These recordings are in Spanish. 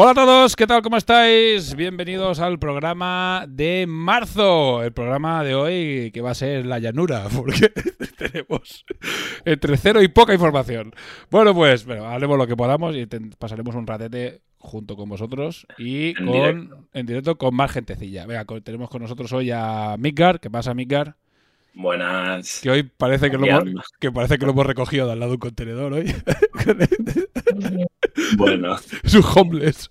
Hola a todos, ¿qué tal? ¿Cómo estáis? Bienvenidos al programa de marzo. El programa de hoy que va a ser la llanura, porque tenemos entre cero y poca información. Bueno, pues bueno, haremos lo que podamos y pasaremos un ratete junto con vosotros y En con directo. en directo con más gentecilla. Venga, tenemos con nosotros hoy a Midgar. ¿Qué pasa, Midgar? Buenas. Que hoy parece que lo, hemos, que parece que lo hemos recogido de al lado de un contenedor hoy. Bueno, es un homeless.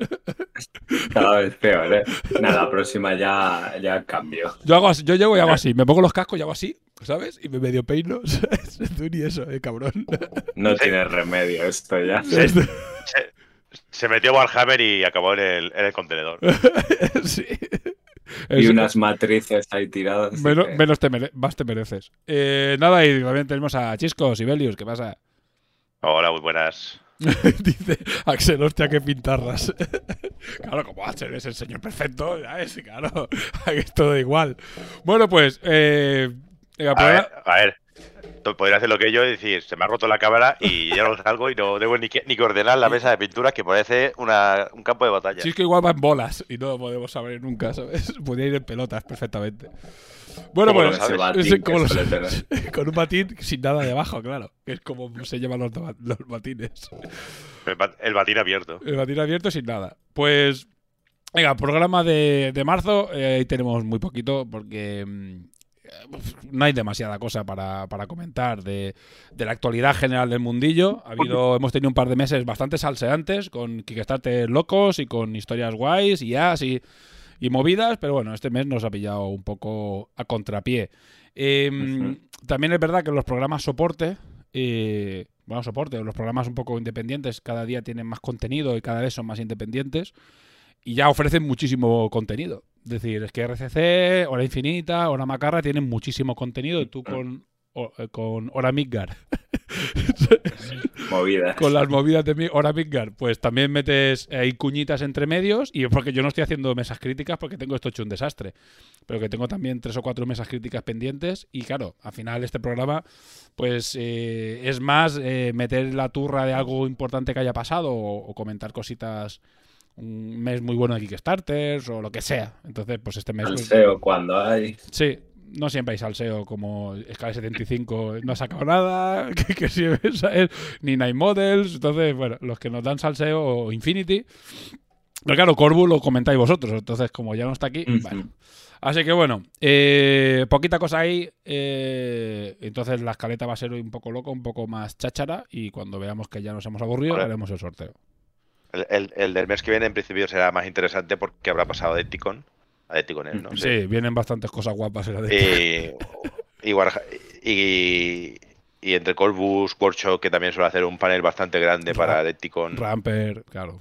cada vez peor, ¿eh? Nada, la próxima ya, ya cambio. Yo, hago así, yo llego y hago así. Me pongo los cascos y hago así, ¿sabes? Y me medio peino. ¿sabes? Tú ni eso, eh, cabrón. No tiene remedio esto ya. Se, se- se metió Warhammer y acabó en el, en el contenedor. sí. Y unas matrices ahí tiradas. menos, que- menos te mere- más te mereces. Eh, nada, y también tenemos a Chisco, Sibelius, ¿qué pasa? Hola, muy buenas. Dice Axel, hostia, qué pintarras. claro, como Axel es el señor perfecto, ya es, claro, es todo igual. Bueno, pues, eh, venga, A ver, a ver. Podría hacer lo que yo y decir, se me ha roto la cámara y ya no salgo y no debo ni que, ni que ordenar la mesa de pintura que parece una, un campo de batalla. Chisco igual va en bolas y no lo podemos saber nunca, ¿sabes? Podría ir en pelotas perfectamente. Bueno, Sí, que tener. con un batín sin nada debajo, claro. Que es como se llevan los, los batines. El, bat- el batín abierto. El batín abierto sin nada. Pues, venga, programa de, de marzo. eh, Ahí tenemos muy poquito porque mm, no hay demasiada cosa para, para comentar de, de la actualidad general del mundillo. Ha habido, hemos tenido un par de meses bastante salseantes con Kickstarter locos y con historias guays y as y, y movidas, pero bueno, este mes nos ha pillado un poco a contrapié. Eh, Ujú. También es verdad que los programas soporte, eh, bueno, soporte, los programas un poco independientes cada día tienen más contenido y cada vez son más independientes y ya ofrecen muchísimo contenido. Es decir, es que RCC, Hora Infinita, Hora Macarra tienen muchísimo contenido y tú con, o- eh, con Hora Midgar Movidas. con las movidas de mi hora Midgar, pues también metes ahí cuñitas entre medios y porque yo no estoy haciendo mesas críticas porque tengo esto hecho un desastre, pero que tengo también tres o cuatro mesas críticas pendientes y claro, al final este programa pues eh, es más eh, meter la turra de algo importante que haya pasado o, o comentar cositas un mes muy bueno de Kickstarters o lo que sea. Entonces, pues este mes... Al pues, cuando hay. Sí, no siempre hay salseo como Scala 75 no ha sacado nada, que, que sí, ¿sabes? ni Night Models, entonces, bueno, los que nos dan salseo o Infinity. Pero claro, Corbu lo comentáis vosotros, entonces como ya no está aquí, bueno. Así que bueno, eh, poquita cosa ahí, eh, entonces la escaleta va a ser hoy un poco loco, un poco más cháchara y cuando veamos que ya nos hemos aburrido Vale. haremos el sorteo. El, el- el del mes que viene en principio será más interesante porque habrá pasado de Ticon a de Ticon, ¿no? Sí, vienen bastantes cosas guapas. en la de- Y, y, Warha- y, y entre Corbus, Workshop, que también suele hacer un panel bastante grande para Deticon. Ramper, claro.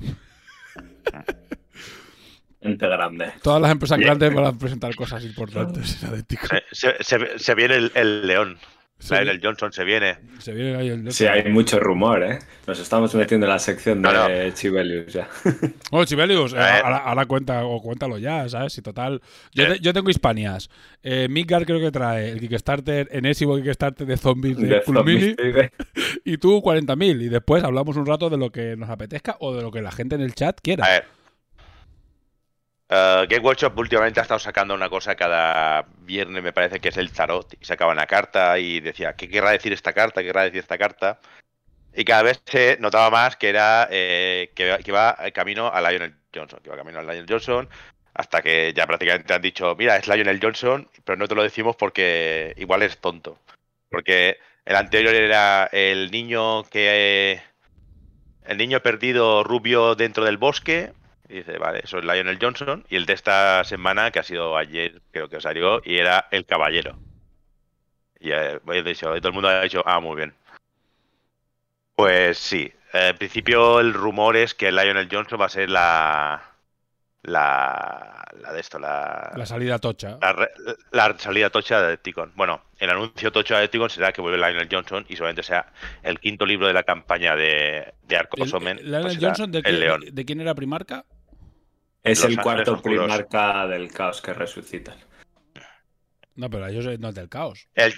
Gente grande. Todas las empresas Bien. grandes van a presentar cosas importantes en la de Tico. Se, se- se- se viene el, el León. Se, el Johnson se viene. se viene Sí, hay mucho rumor, ¿eh? Nos estamos metiendo en la sección de No, no. Chibelius ya. Bueno, Sibelius, eh, A ver. ahora, cuenta, o cuéntalo ya, ¿sabes? Si total. Yo, Eh. te- yo tengo Hispanias. Eh, Midgard creo que trae el Kickstarter, enésimo Kickstarter de zombies de, De Cool Mini, zombies, y tú 40.000. Y después hablamos un rato de lo que nos apetezca o de lo que la gente en el chat A quiera. ver. Eh, Game Workshop últimamente ha estado sacando una cosa cada viernes, me parece que es el tarot. Y sacaba una carta y decía, ¿qué querrá decir esta carta? ¿Qué querrá decir esta carta? Y cada vez se notaba más que era eh, que, que iba camino a Lionel Johnson, que iba camino a Lionel Johnson, Hasta que ya prácticamente han dicho, mira, es Lionel Johnson, pero no te lo decimos porque igual es tonto. Porque el anterior era el niño que... El niño perdido rubio dentro del bosque. Y dice, vale, eso es Lionel Johnson. Y el de esta semana, que ha sido ayer, creo que salió, y era el caballero. Y eh, he dicho, y todo el mundo ha dicho, ah, muy bien. Pues sí, eh, en principio el rumor es que Lionel Johnson va a ser la. La. La de esto, la. La salida tocha. La, la salida tocha de Ticon. Bueno, el anuncio tocha de Ticon será que vuelve Lionel Johnson y solamente sea el quinto libro de la campaña de, de Arcos Omen. el- Lionel pues Johnson, ¿de, el león. ¿de quién era primarca? Es Los el cuarto Oscuros. primarca del caos que resucitan. No, pero ellos no es del caos. El,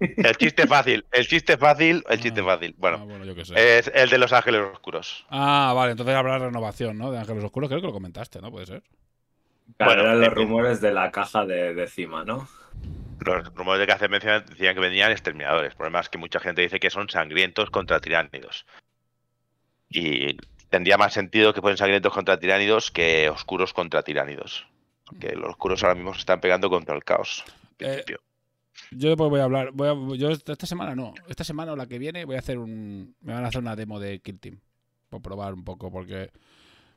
el chiste fácil, el chiste fácil, el chiste Ah, fácil. Ah, Bueno, yo qué sé. es el de los Ángeles Oscuros. Ah, vale, entonces habrá renovación, ¿no? De Ángeles Oscuros, creo que lo comentaste, ¿no? Puede ser. Claro, Bueno, eran los eh, rumores de la caja de, de cima, ¿no? Los rumores de que hace mención decían que venían exterminadores. El problema es que mucha gente dice que son sangrientos contra tiránidos. Y tendría más sentido que fuesen sangrientos contra tiránidos que oscuros contra tiránidos. Porque los oscuros ahora mismo se están pegando contra el caos. Eh. Yo después voy a hablar. Voy a- yo esta semana no. Esta semana o la que viene voy a hacer un. Me van a hacer una demo de Kill Team. Por probar un poco, porque.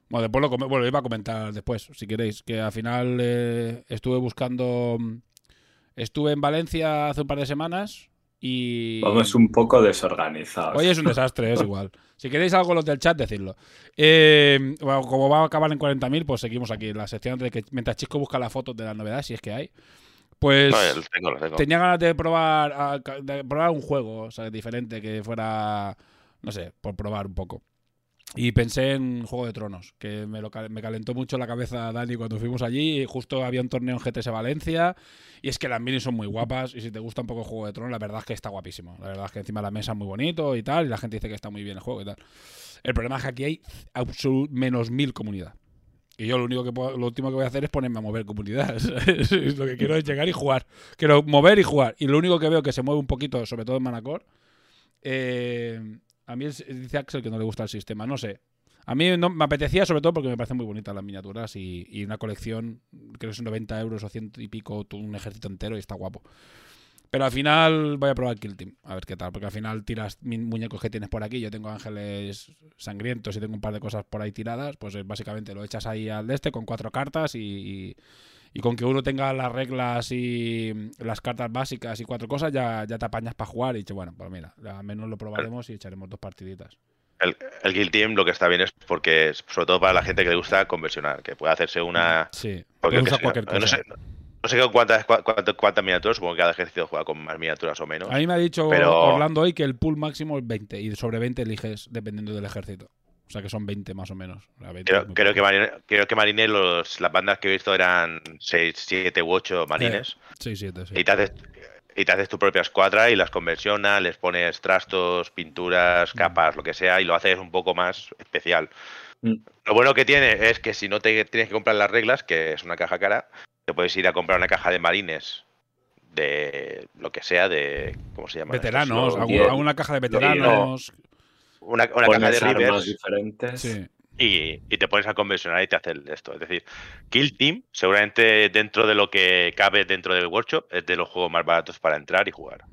Bueno, después lo bueno, iba a comentar después, si queréis. Que al final eh, estuve buscando. Estuve en Valencia hace un par de semanas y. Vamos un poco desorganizados. Hoy es un desastre, es igual. Si queréis algo los del chat, decidlo. Eh, bueno, como va a acabar en 40.000, pues seguimos aquí en la sección de que mientras Chico busca las fotos de las novedades, si es que hay. Pues No, tengo, tengo. tenía ganas de probar, a- de probar un juego o sea, diferente, que fuera, no sé, por probar un poco. Y pensé en Juego de Tronos, que me, me calentó mucho la cabeza Dani cuando fuimos allí. Y justo había un torneo en GTS Valencia. Y es que las minis son muy guapas. Y si te gusta un poco Juego de Tronos, la verdad es que está guapísimo. La verdad es que encima la mesa es muy bonito y tal. Y la gente dice que está muy bien el juego y tal. El problema es que aquí hay menos mil comunidad. Y yo lo único que puedo- lo último que voy a hacer es ponerme a mover comunidad. Es lo que quiero es llegar y jugar. Quiero mover y jugar. Y lo único que veo que se mueve un poquito, sobre todo en Manacor, eh, a mí es- dice Axel que no le gusta el sistema. No sé. A mí me apetecía sobre todo porque me parecen muy bonitas las miniaturas y, y una colección, creo que son 90 euros o 100 y pico, un ejército entero y está guapo. Pero al final voy a probar Kill Team, a ver qué tal, porque al final tiras muñecos que tienes por aquí, yo tengo ángeles sangrientos y tengo un par de cosas por ahí tiradas, pues eh, básicamente lo echas ahí al de este con cuatro cartas y- y con que uno tenga las reglas y mm, las cartas básicas y cuatro cosas ya, ya te apañas para jugar y dices, bueno, pues mira, al menos lo probaremos y echaremos dos partiditas. El, el Guild Team lo que está bien es porque, sobre todo para la gente que le gusta conversionar, que puede hacerse una. Sí, porque sé, cualquier no cosa. sé, no sé cuántas, cuántas, cuántas miniaturas, supongo que cada ejército juega con más miniaturas o menos. A mí me ha dicho Pero- Orlando hoy que el pool máximo es 20 y sobre 20 eliges dependiendo del ejército. O sea que son 20 más o menos. O sea, 20 es Creo, que Marine, creo que Marine los, las bandas que he visto eran 6, 7 u 8 marines. Sí, 7, sí. Y, te haces, y te haces tu propia escuadra y las conversionas, les pones trastos, Mm. pinturas, capas, lo que sea, y lo haces un poco más especial. Mm. Lo bueno que tiene es que si no te tienes que comprar las reglas, que es una caja cara, te puedes ir a comprar una caja de marines de lo que sea, de. ¿Cómo se llama? Veteranos, alguna, caja de no. veteranos. Una, una caja de Rivers. diferentes. Sí. y, y te pones a conversionar y te hace esto. Es decir, Kill Team, seguramente dentro de lo que cabe dentro del workshop, es de los juegos más baratos para entrar y jugar.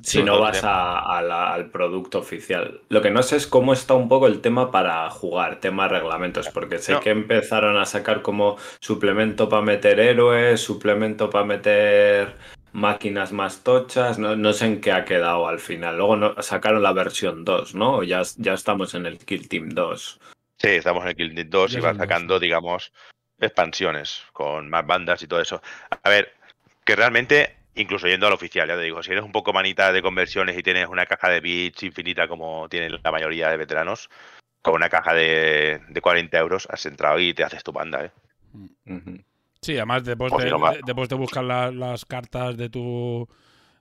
Si Sí, no vas sí. a- a la- al producto oficial. Lo que no sé es cómo está un poco el tema para jugar, tema reglamentos, porque sé No. que empezaron a sacar como suplemento para meter héroes, suplemento para meter máquinas más tochas, no, no sé en qué ha quedado al final. Luego no, sacaron la versión 2, ¿no? O Ya, ya estamos en el Kill Team 2. Sí, estamos en el Kill Team 2 Ya y van dos, sacando, digamos, expansiones con más bandas y todo eso. A ver, que realmente, incluso yendo al oficial, ya te digo, si eres un poco manita de conversiones y tienes una caja de bits infinita como tienen la mayoría de veteranos, con una caja de, de 40 euros has entrado y te haces tu banda, ¿eh? Ujú. Sí, además después te, ma- de- después te la- las cartas de tu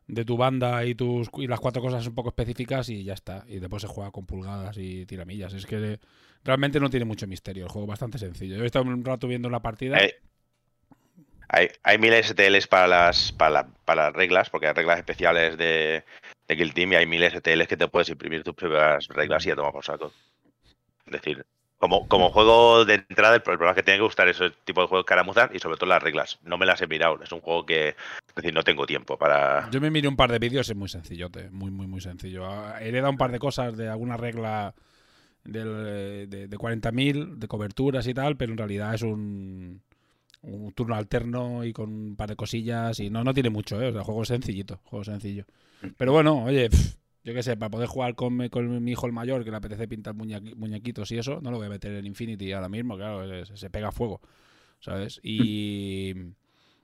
de tu banda y tus y las cuatro cosas un poco específicas y ya está. Y después se juega con pulgadas y tiramillas. Es que realmente no tiene mucho misterio. El juego es bastante sencillo. Yo he estado un rato viendo la partida. Hay, hay, hay mil STLs para las, para, la- para las reglas, porque hay reglas especiales de, de Kill Team y hay mil STLs que te puedes imprimir tus propias reglas y ya toma por saco. Es decir, Como, como juego de entrada, el problema es que tiene que gustar ese tipo de juegos ahora y sobre todo las reglas. No me las he mirado. Es un juego que, es decir, no tengo tiempo para. Yo me miré un par de vídeos, es muy sencillote. Muy, muy, muy sencillo. Hereda un par de cosas de alguna regla del, de, de 40.000, de coberturas y tal, pero en realidad es un, un turno alterno y con un par de cosillas. Y no, no tiene mucho, ¿eh? O sea, juego sencillito. Juego sencillo. Pero bueno, oye. Yo qué sé, para poder jugar con, con, mi hijo el mayor, que le apetece pintar muñequitos y eso, no lo voy a meter en Infinity ahora mismo, claro, se, pega fuego, ¿sabes? Y,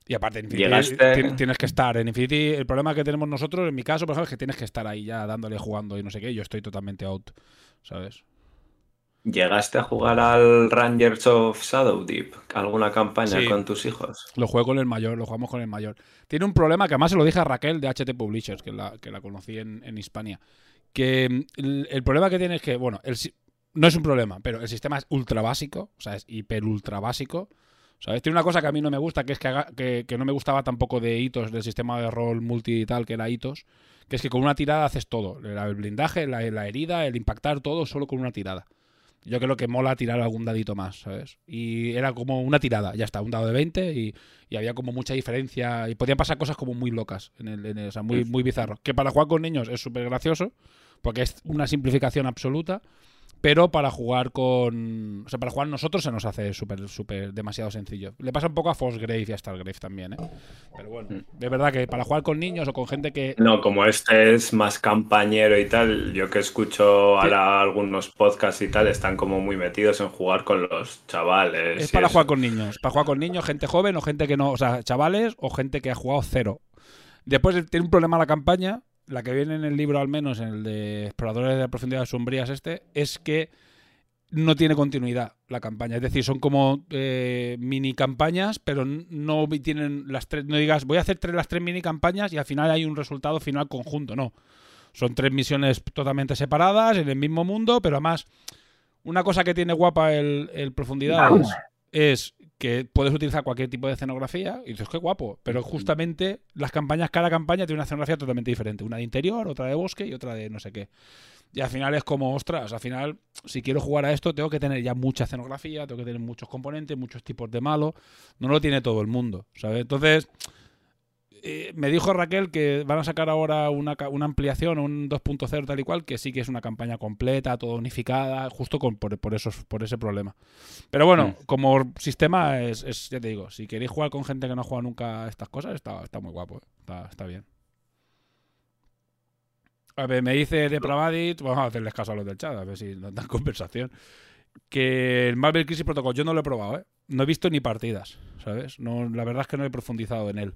y aparte, en Infinity tienes que estar. En Infinity, el problema que tenemos nosotros, en mi caso, por ejemplo, es que tienes que estar ahí ya dándole, jugando y no sé qué, yo estoy totalmente out, ¿sabes? ¿Llegaste a jugar al Rangers of Shadow Deep? ¿Alguna campaña con tus hijos? Lo juego con el mayor, lo jugamos con el mayor. Tiene un problema que además se lo dije a Raquel de HT Publishers, que la, que la conocí en, en Hispania. Que mm, el, problema que tiene es que, bueno, no es un problema, pero el sistema es ultra básico, o sea, es hiper ultra básico. ¿Sabes? Tiene una cosa que a mí no me gusta, que es que, que, no me gustaba tampoco de hitos, del sistema de rol multi y tal, que era hitos, que es que con una tirada haces todo. El blindaje, la, la herida, el impactar, todo solo con una tirada. Yo creo que mola tirar algún dadito más, ¿sabes? Y era como una tirada, ya está, un dado de 20 y, había como mucha diferencia y podían pasar cosas como muy locas, en el, o sea, muy, muy bizarro. Que para jugar con niños es súper gracioso, porque es una simplificación absoluta, pero para jugar con. O sea, para jugar nosotros se nos hace súper, súper demasiado sencillo. Le pasa un poco a Grave y a Stargrave también, ¿eh? Pero bueno, mm. de verdad que para jugar con niños o con gente que. No, como este es más campañero y tal, yo que escucho ahora algunos podcasts y tal, están como muy metidos en jugar con los chavales. Es para jugar con niños. Para jugar con niños, gente joven o gente que no. O sea, chavales o gente que ha jugado cero. Después tiene un problema la campaña la que viene en el libro al menos, en el de Exploradores de Profundidades Sombrías este, es que no tiene continuidad la campaña. Es decir, son como eh, mini campañas, pero no tienen las tres. No digas, voy a hacer tres, las tres mini campañas y al final hay un resultado final conjunto. No. Son tres misiones totalmente separadas, en el mismo mundo, pero además, una cosa que tiene guapa el, el Profundidades es que puedes utilizar cualquier tipo de escenografía y dices, qué guapo, pero justamente las campañas, cada campaña tiene una escenografía totalmente diferente, una de interior, otra de bosque y otra de no sé qué. Y al final es como, ostras, al final, si quiero jugar a esto, tengo que tener ya mucha escenografía, tengo que tener muchos componentes, muchos tipos de malo, no lo tiene todo el mundo, ¿sabes? Entonces, eh, me dijo Raquel que van a sacar ahora una, una ampliación, un 2.0 tal y cual, que sí que es una campaña completa, todo unificada, justo con, por, por, esos, por ese problema. Pero bueno, mm. como sistema, es, ya te digo, si queréis jugar con gente que no juega nunca estas cosas, está, está muy guapo, eh, está, está bien. A ver, me dice de Pravadit, vamos a hacerles caso a los del chat, a ver si nos dan conversación. Que el Marvel Crisis Protocol yo no lo he probado, ¿eh? No he visto ni partidas, ¿sabes? No, la verdad es que no he profundizado en él.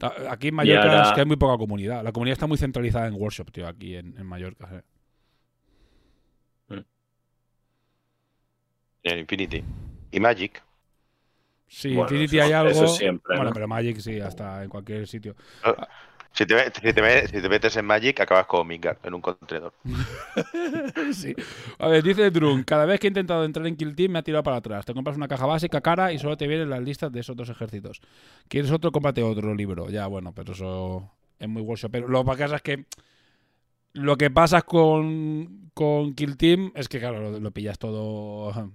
Aquí en Mallorca es que hay muy poca comunidad. La comunidad está muy centralizada en workshop, tío, aquí en, Mallorca. ¿eh? Mm. En Infinity. Y Magic. Sí, Infinity hay algo. bueno, pero Magic sí, hasta en cualquier sitio. Si te, metes en Magic, acabas como Mingar, en un contenedor. sí. A ver, dice Drun, cada vez que he intentado entrar en Kill Team me ha tirado para atrás. Te compras una caja básica cara y solo te vienen las listas de esos dos ejércitos. ¿Quieres otro? Cómprate otro libro. Ya, bueno, pero eso es muy workshop. Pero lo que pasa es que lo que pasa con, con Kill Team es que, claro, lo, pillas todo,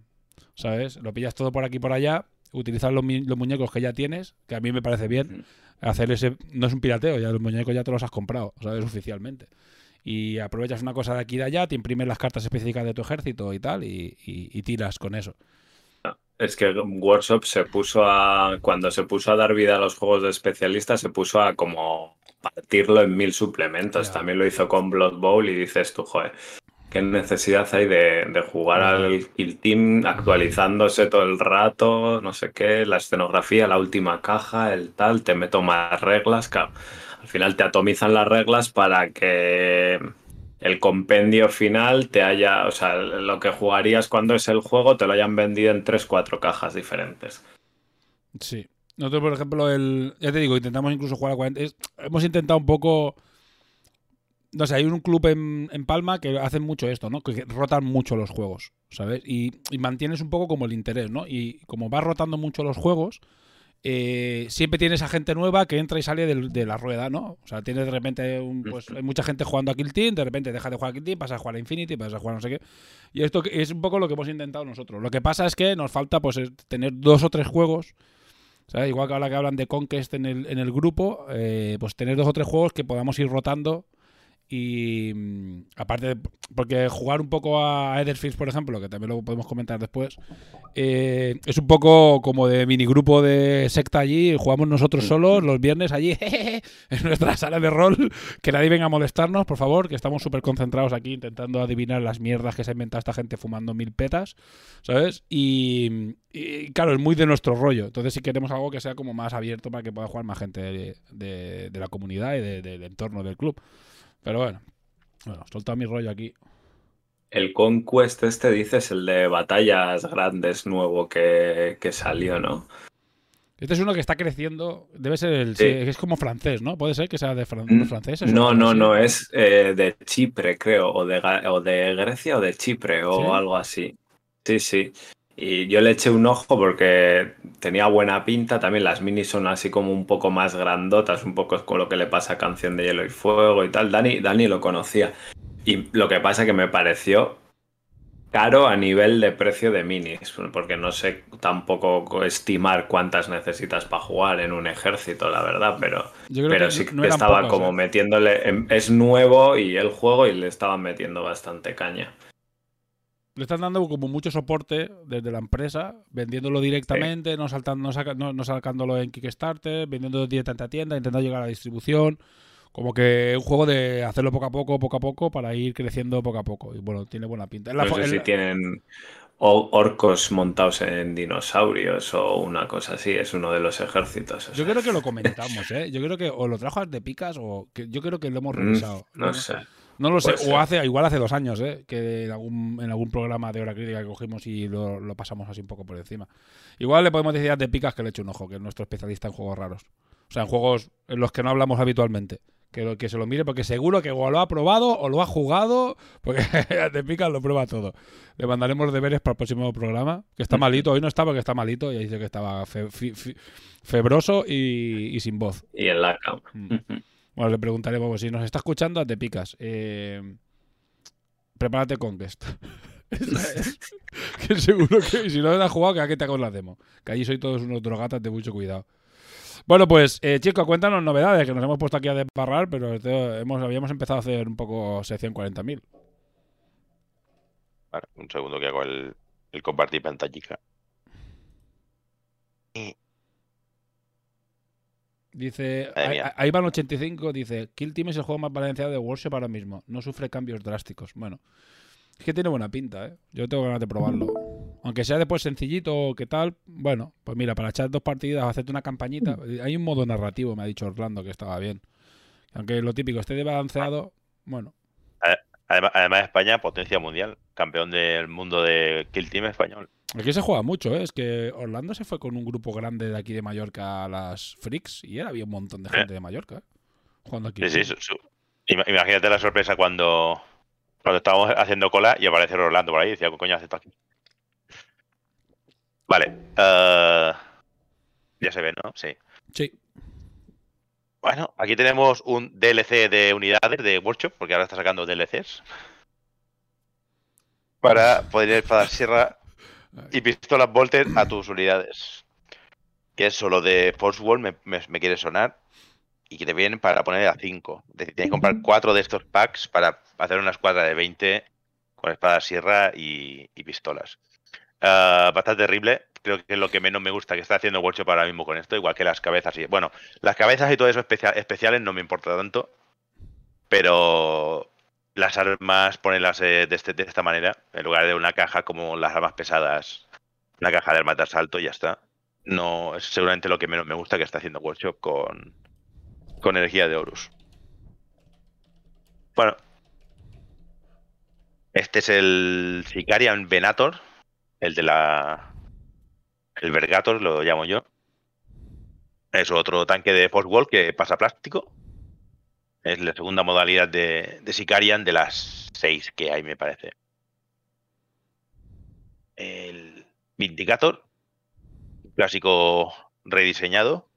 ¿sabes? Lo pillas todo por aquí y por allá utilizar los, muñecos que ya tienes, que a mí me parece bien. Hacer ese. No es un pirateo, ya los muñecos ya te los has comprado, ¿sabes? Oficialmente. Y aprovechas una cosa de aquí y de allá, te imprimes las cartas específicas de tu ejército y tal, y, tiras con eso. Es que Workshop se puso a. Cuando se puso a dar vida a los juegos de especialistas, se puso a como partirlo en mil suplementos. También lo hizo con Blood Bowl y dices tú, joder, qué necesidad hay de, jugar al Kill Team actualizándose todo el rato, no sé qué, la escenografía, la última caja, el tal, te meto más reglas. al final te atomizan las reglas para que el compendio final te haya, o sea, lo que jugarías cuando es el juego te lo hayan vendido en tres, cuatro cajas diferentes. Sí. Nosotros, por ejemplo, el, ya te digo, intentamos incluso jugar a 40. hemos intentado un poco no sé, hay un club en, Palma que hacen mucho esto, ¿no? Que rotan mucho los juegos, ¿sabes? Y, mantienes un poco como el interés, ¿no? Y como vas rotando mucho los juegos, eh, siempre tienes a gente nueva que entra y sale de, la rueda, ¿no? O sea, tienes de repente, pues hay mucha gente jugando a Kill Team, de repente deja de jugar a Kill Team, pasa a jugar a Infinity, pasa a jugar a no sé qué. Y esto es un poco lo que hemos intentado nosotros. Lo que pasa es que nos falta pues es tener dos o tres juegos. ¿sabes? Igual que ahora que hablan de Conquest en el, en el grupo, eh, pues tener dos o tres juegos que podamos ir rotando y mm, aparte, porque jugar un poco a Etherfields, por ejemplo, que también lo podemos comentar después, eh, es un poco como de minigrupo de secta allí. Jugamos nosotros solos los viernes allí en nuestra sala de rol. Que nadie venga a molestarnos, por favor, que estamos súper concentrados aquí intentando adivinar las mierdas que se ha inventado esta gente fumando mil petas, ¿sabes? Y, y, claro, es muy de nuestro rollo. Entonces, si queremos algo que sea como más abierto para que pueda jugar más gente de, de- de la comunidad y de- del entorno del club. Pero bueno, bueno, soltado mi rollo aquí. El Conquest este dices el de batallas grandes nuevo que, que salió, ¿no? Este es uno que está creciendo. Debe ser el. Sí. es como francés, ¿no? Puede ser que sea de fran- los franceses. o No, no, así. no, es eh, de Chipre, creo, o de, o de Grecia o de Chipre, o ¿Sí? algo así. Sí, sí. Y yo le eché un ojo porque tenía buena pinta. También las minis son así como un poco más grandotas, un poco con lo que le pasa a Canción de Hielo y Fuego y tal. Dani, Dani lo conocía. Y lo que pasa que me pareció caro a nivel de precio de minis, porque no sé tampoco estimar cuántas necesitas para jugar en un ejército, la verdad, pero... Pero que sí no que estaba pocos, como ¿eh? metiéndole. en- Es nuevo y el juego y le estaban metiendo bastante caña. Le están dando como mucho soporte desde la empresa, vendiéndolo directamente, no, saltando, no, saca- no- no sacándolo en Kickstarter, vendiéndolo directamente a tienda, intentando llegar a la distribución. Como que un juego de hacerlo poco a poco, poco a poco, para ir creciendo poco a poco. Y bueno, tiene buena pinta. La No sé si tienen orcos montados en dinosaurios o una cosa así. Es uno de los ejércitos. o Yo creo que lo comentamos, ¿eh? Yo creo que o lo trajo de picas o que yo creo que lo hemos Mm, revisado. No sé. No lo sé, o hace, igual hace dos años, ¿eh? que en algún, en algún programa de hora crítica que cogimos y lo, lo pasamos así un poco por encima. Igual le podemos decir a De Picas que le eche un ojo, que es nuestro especialista en juegos raros. O sea, en juegos en los que no hablamos habitualmente. Que, lo- que se lo mire, porque seguro que o lo ha probado o lo ha jugado, porque De Picas lo prueba todo. Le mandaremos deberes para el próximo programa, que está malito, hoy no está porque está malito, y dice que estaba fe- febroso y, y sin voz. Y en la cama. Mm. Bueno, le preguntaremos pues, si nos está escuchando, te picas. Eh, prepárate Conquest. Es. que seguro que si no has jugado, que aquí te hago la demo. Que allí soy todos unos drogatas de mucho cuidado. Bueno, pues, eh, chicos, cuéntanos novedades, que nos hemos puesto aquí a desbarrar, pero hemos, habíamos empezado a hacer un poco sección 40.000. Vale, un segundo que hago el, el compartir pantallica. Dice, ahí- van 85, dice, Kill Team es el juego más balanceado de Workshop ahora mismo. No sufre cambios drásticos. Bueno, es que tiene buena pinta, ¿eh? Yo tengo ganas de probarlo. Aunque sea después sencillito o qué tal, bueno, pues mira, para echar dos partidas, hacerte una campañita. Hay un modo narrativo, me ha dicho Orlando, que estaba bien. Aunque lo típico, esté de balanceado, bueno. Además España, potencia mundial, campeón del mundo de Kill Team español. Aquí se juega mucho, ¿eh? Es que Orlando se fue con un grupo grande de aquí de Mallorca a las Freaks y era, había un montón de gente de Mallorca, ¿eh? Jugando aquí. Sí, sí, su- su- ima- imagínate la sorpresa cuando, cuando estábamos haciendo cola y aparece Rolando por ahí y decía, ¿qué coño hace esto aquí? Vale. eh, ya se ve, ¿no? Sí. Sí. Bueno, aquí tenemos un DLC de unidades de Workshop, porque ahora está sacando DLCs. Para poder ir para sierra y pistolas Volter a tus unidades. Que eso, lo de Force Wall me, me- me quiere sonar. Y que te vienen para poner a 5. Es decir, tienes que comprar 4 de estos packs para hacer una escuadra de 20 con espada sierra y, y pistolas. Ah, bastante terrible. Creo que es lo que menos me gusta que está haciendo Workshop ahora mismo con esto, igual que las cabezas. Y, bueno, las cabezas y todo eso especia- especiales no me importa tanto. Pero las armas, ponerlas eh, de, este- de esta manera, en lugar de una caja como las armas pesadas, una caja de armas de asalto y ya está. No es seguramente lo que menos me gusta que está haciendo Workshop con, con energía de Horus. Bueno. Este es el Sicarian Venator, el de la. El Vergator, lo llamo yo. Es otro tanque de Force Wall que pasa plástico. Es la segunda modalidad de, de Sicarian de las seis que hay, me parece. El Vindicator, clásico rediseñado.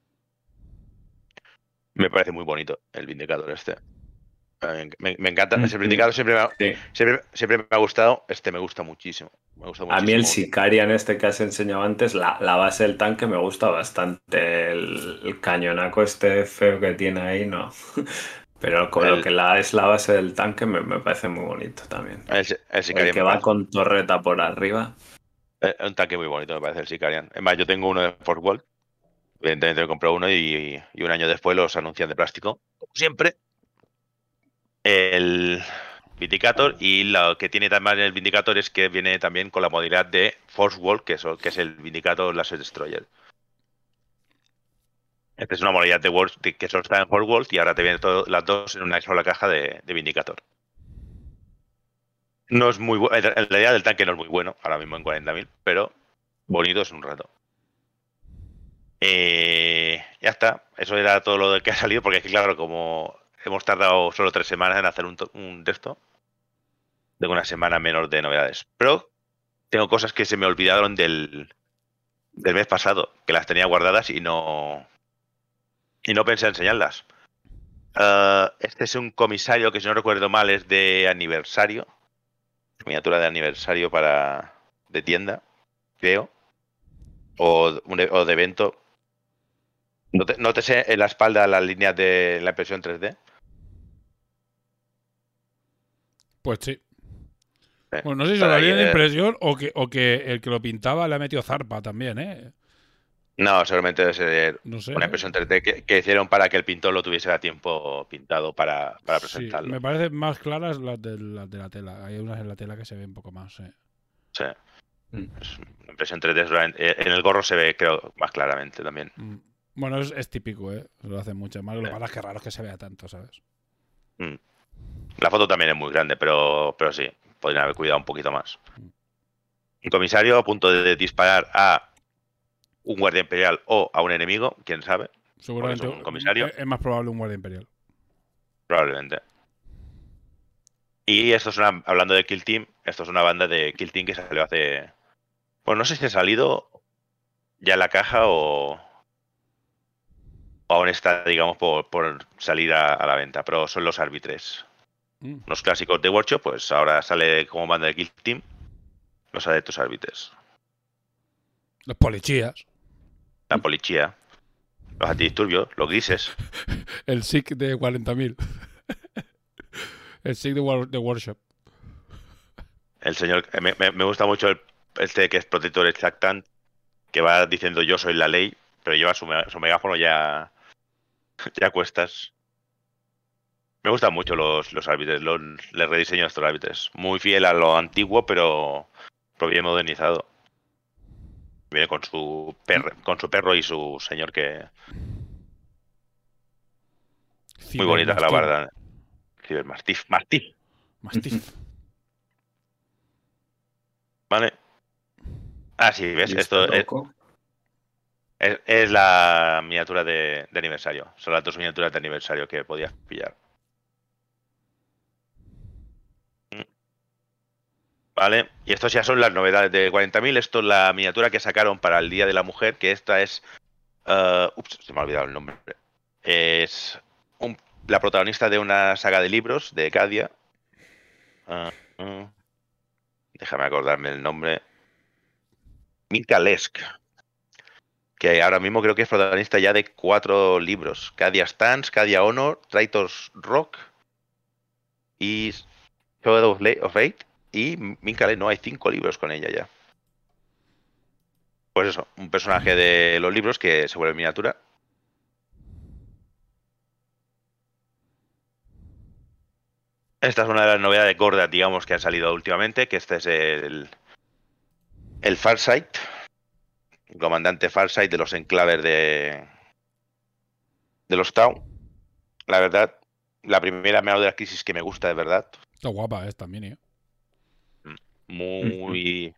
Me parece muy bonito el Vindicator este. Me, me encanta. Ese Ujú. Vindicator siempre me, ha, Sí. siempre, siempre me ha gustado. Este me gusta muchísimo. Me gusta A mí el. Sicarian este que has enseñado antes, la, la base del tanque me gusta bastante. El, el cañonaco este feo que tiene ahí, no. Pero con El- lo que la, es la base del tanque me, me parece muy bonito también. El, el El que va parece- con torreta por arriba. Es un tanque muy bonito, me parece el Sicarian. Es más, yo tengo uno de Fort World. Evidentemente me compré uno y, y un año después los anuncian de plástico. Como siempre. El Vindicator. Y lo que tiene también el Vindicator es que viene también con la modalidad de Force Wall, que es, que es el Vindicator Laser Destroyer. Esta es una modalidad de World que solo está en Wall y ahora te vienen todo- las dos en una sola caja de, de Vindicator. No es muy bu- en idea del tanque no es muy bueno, ahora mismo en 40.000, pero bonito es un rato. Eh, ya está, eso era todo lo que ha salido, porque que, claro, como hemos tardado solo tres semanas en hacer un, to- un de esto, tengo una semana menos de novedades. Pero tengo cosas que se me olvidaron del, del mes pasado, que las tenía guardadas y no, y no pensé enseñarlas. Ah, este es un comisario que, si no recuerdo mal, es de aniversario miniatura de aniversario para de tienda, creo, o, e- o de evento. No te, no te sé en la espalda las líneas de la impresión 3D. Pues sí. Eh, Bueno, no sé si se lo ahí, haría de eh, impresión o que, o que el que lo pintaba le ha metido zarpa también, ¿eh? No, seguramente debe ser No sé. una ¿eh? impresión 3D que, que hicieron para que el pintor lo tuviese a tiempo pintado para, para Sí, presentarlo. me parecen más claras las de, las de la tela. Hay unas en la tela que se ven un poco más. eh. Sí. Mm. Es una impresión 3D solamente- eh, en el gorro se ve, creo, más claramente también. Mm. Bueno, es, es típico, ¿eh? Lo hacen mucho más. Lo que Sí. pasa es que raro es que se vea tanto, ¿sabes? La foto también es muy grande, pero, pero sí, podrían haber cuidado un poquito más. Un comisario a punto de disparar a un guardia imperial o a un enemigo, quién sabe, Seguramente un comisario. Es, más probable un guardia imperial. probablemente. Y esto es una, hablando de Kill Team, esto es una banda de Kill Team que salió hace. Bueno, no sé si ha salido ya en la caja o. o aún está, digamos, por, por salir a, a la venta, pero son los árbitres. Mm. Los clásicos de Workshop, pues ahora sale como banda de Kill Team los adeptos árbitres. Los policías. La policía, los antidisturbios, los grises. El SIC de 40.000. el SIC de, War- de Workshop. El señor, me, me- gusta mucho el, este que es protector exactant, que va diciendo yo soy la ley, pero lleva su, me- su megáfono ya, ya a cuestas. Me gustan mucho los, los árbitros, los, el rediseño de estos árbitros. Muy fiel a lo antiguo, pero, pero bien modernizado. Viene con su perro, con su perro y su señor que muy bonita la barda. Cibermastif, Mastif, Mastiff. ¿vale? Ah, sí, ves, esto. Es, es la miniatura de, de aniversario. Son las dos miniaturas de aniversario que podías pillar. Vale, y estos ya son las novedades de 40.000. Esto es la miniatura que sacaron para el Día de la Mujer, que esta es... eh, ups, se me ha olvidado el nombre. Es la protagonista de una saga de libros de Cadia. Ah, ah. déjame acordarme el nombre. Mika Lesk que ahora mismo creo que es protagonista ya de cuatro libros. Cadia Stance, Cadia Honor, Traitors Rock y Shadow of Fate y Minkale. No, hay cinco libros con ella ya. Pues eso, un personaje de los libros que se vuelve miniatura. Esta es una de las novedades gordas, digamos, que han salido últimamente, que este es el, el Farsight, el comandante Farsight de los enclaves de, de los Town. La verdad, la primera meao de la crisis que me gusta de verdad. Está guapa esta mini. ¿eh? Muy,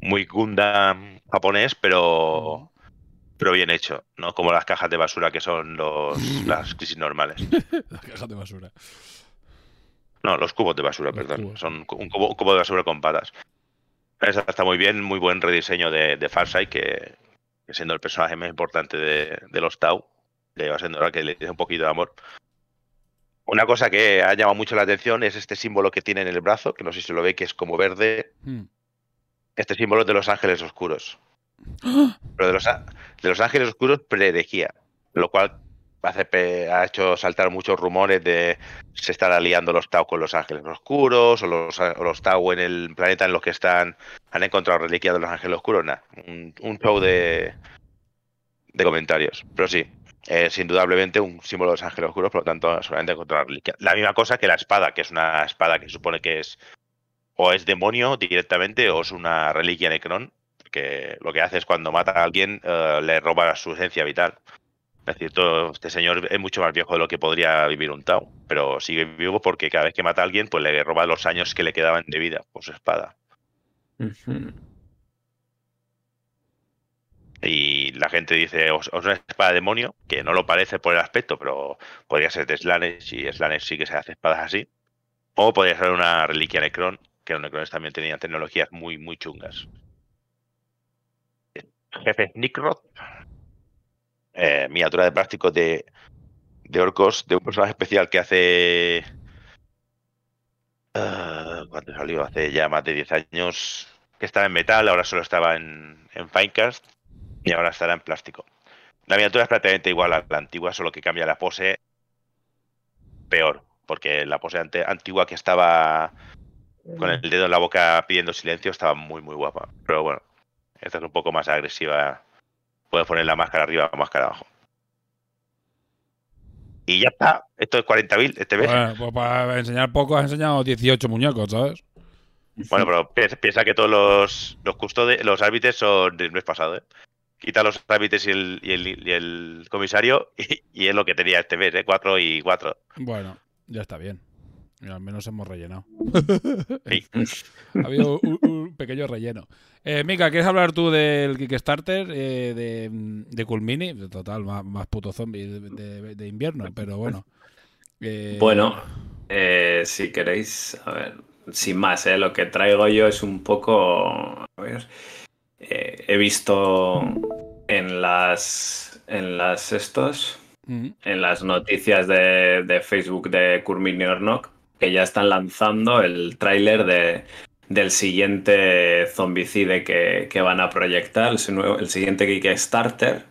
muy Gundam japonés, pero, pero bien hecho, ¿no? Como las cajas de basura que son los, las crisis normales. Las cajas de basura. No, los cubos de basura, Los perdón. cubos. Son un cubo, un cubo de basura con patas. Esa está muy bien, muy buen rediseño de, de Farsight que, que siendo el personaje más importante de, de los Tau, le va siendo hora que le dé un poquito de amor. Una cosa que ha llamado mucho la atención es este símbolo que tiene en el brazo, que no sé si lo ve, que es como verde. Hmm. Este símbolo es de los ángeles oscuros. Pero de los, de los ángeles oscuros pre-herejía, lo cual hace ha hecho saltar muchos rumores de se están aliando los Tau con los ángeles oscuros o los, o los Tau en el planeta en los que están han encontrado reliquias de los ángeles oscuros. Nada, un, un show de, de comentarios. Pero sí, es indudablemente un símbolo de los ángeles oscuros, por lo tanto, solamente encontrar reliquias. La misma cosa que la espada, que es una espada que se supone que es o es demonio directamente o es una reliquia Necron, que lo que hace es cuando mata a alguien eh, le roba su esencia vital. Es decir, todo este señor es mucho más viejo de lo que podría vivir un Tau, pero sigue vivo porque cada vez que mata a alguien, pues le roba los años que le quedaban de vida por su espada. Y la gente dice, o es una espada demonio, que no lo parece por el aspecto, pero podría ser de Slanesh, y Slanesh sí que se hace espadas así. O podría ser una reliquia Necron, que los Necrones también tenían tecnologías muy, muy chungas. Jefe Nikrot, eh, miniatura de plástico de, de orcos, de un personaje especial que hace... eh, ¿Cuánto salió? Hace ya más de 10 años que estaba en metal, ahora solo estaba en, en Finecast y ahora estará en plástico. La miniatura es prácticamente igual a la antigua, solo que cambia la pose peor, porque la pose ante- antigua que estaba con el dedo en la boca pidiendo silencio estaba muy muy guapa. Pero bueno, esta es un poco más agresiva. Puedes poner la máscara arriba o máscara abajo. Y ya está. Esto es 40.000 este mes. Bueno, pues para enseñar poco has enseñado 18 muñecos, ¿sabes? Bueno, pero piensa, piensa que todos los, los custode- los árbitros son del mes pasado, ¿eh? Quita los árbitros y el, y el, y el comisario y, y es lo que tenía este mes, ¿eh? 4 y 4. Bueno, ya está bien. Mira, al menos hemos rellenado. Sí. ha habido un, un pequeño relleno. Eh, Mika, ¿quieres hablar tú del Kickstarter eh, de, de Culmini? Total, más, más puto zombie de, de- de invierno, pero bueno. Eh, Bueno, eh, si queréis, a ver, sin más, eh, lo que traigo yo es un poco, a ver, eh, he visto en las, en las estos, mm, en las noticias de, de Facebook de Kurmini Ornok que ya están lanzando el tráiler de, del siguiente zombicide que, que van a proyectar, el, el siguiente Kickstarter.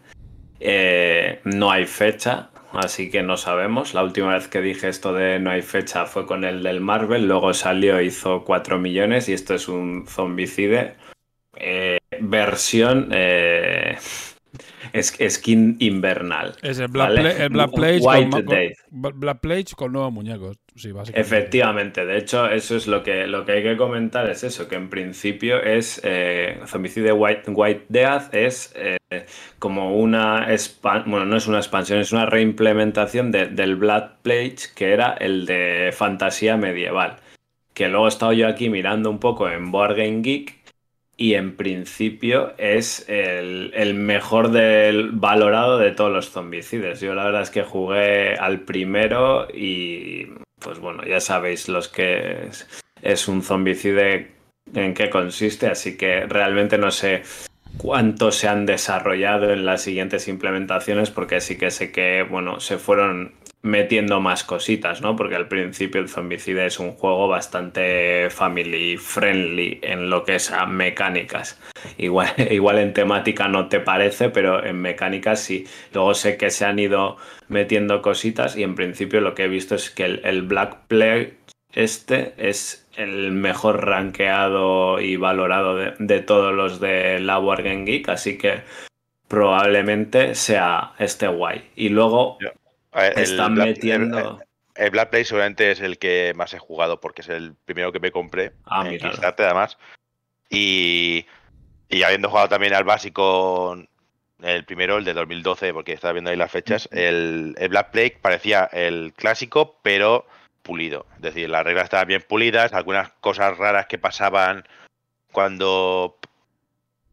Eh, no hay fecha, así que no sabemos. La última vez que dije esto de no hay fecha fue con el del Marvel, luego salió, hizo 4 millones y esto es un zombicide. eh, versión eh, es- skin invernal. Es el Black, Vale. Pla- el Black Plague White con, con- Death. Black Plague con nuevos muñecos. Sí. Efectivamente, de hecho, eso es lo que, lo que hay que comentar, es eso, que en principio es eh, Zombicide White, White Death es eh, como una bueno, no es una expansión, es una reimplementación de- del Blood Plague, que era el de fantasía medieval. Que luego he estado yo aquí mirando un poco en Board Game Geek y en principio es el, el mejor del valorado de todos los zombicides. Yo la verdad es que jugué al primero y pues bueno, ya sabéis los que es, es un zombicide en qué consiste, así que realmente no sé cuánto se han desarrollado en las siguientes implementaciones porque sí que sé que bueno, se fueron metiendo más cositas, ¿no? Porque al principio el Zombicide es un juego bastante family friendly en lo que es a mecánicas. Igual, igual en temática no te parece, pero en mecánicas sí. Luego sé que se han ido metiendo cositas y en principio lo que he visto es que el, Black Plague este es el mejor rankeado y valorado de, de todos los de la Wargame Geek, así que probablemente sea este guay. Y luego el están Black- metiendo... El, el Black Play seguramente es el que más he jugado porque es el primero que me compré. Ah, en. Kickstarter, además. Y, y habiendo jugado también al básico, el primero, el de 2012, porque estaba viendo ahí las fechas, el, el Black Plague parecía el clásico, pero pulido. Es decir, las reglas estaban bien pulidas, algunas cosas raras que pasaban cuando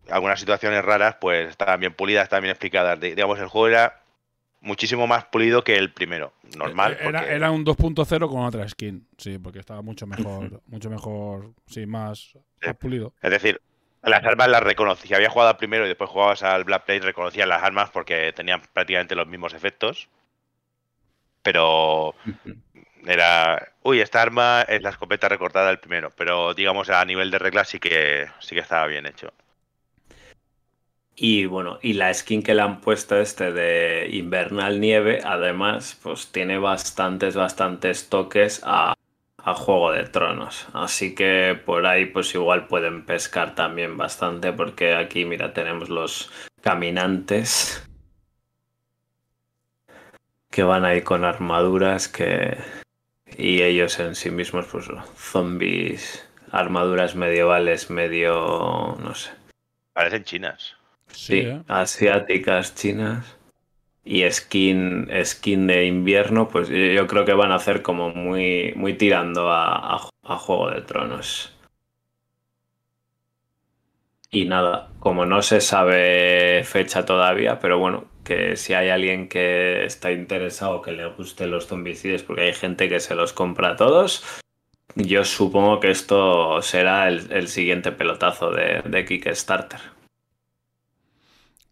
algunas situaciones raras, pues estaban bien pulidas, estaban bien explicadas. Digamos, el juego era muchísimo más pulido que el primero. Normal. Eh, Era, porque- era un 2.0 con otra skin, sí, porque estaba mucho mejor, mucho mejor, sí, más, más pulido. Es decir, Las armas las reconocí. Si había jugado al primero y después jugabas al Black Play, reconocías las armas porque tenían prácticamente los mismos efectos. Pero era. Uy, esta arma es la escopeta recortada del primero. Pero digamos a nivel de reglas sí que sí que estaba bien hecho. Y bueno, y la skin que le han puesto este de Invernal Nieve, además, pues tiene bastantes, bastantes toques a, a Juego de Tronos. Así que por ahí pues igual pueden pescar también bastante porque aquí, mira, tenemos los caminantes que van ahí con armaduras que... Y ellos en sí mismos, pues zombies, armaduras medievales medio, no sé. Parecen chinas. Sí, ¿eh? asiáticas, chinas. Y skin, skin de invierno, pues yo creo que van a hacer como muy, muy tirando a, a- a Juego de Tronos. Y nada, como no se sabe fecha todavía, pero bueno, que si hay alguien que está interesado, que le guste los zombicides, porque hay gente que se los compra todos, yo supongo que esto será el, el siguiente pelotazo de, de Kickstarter.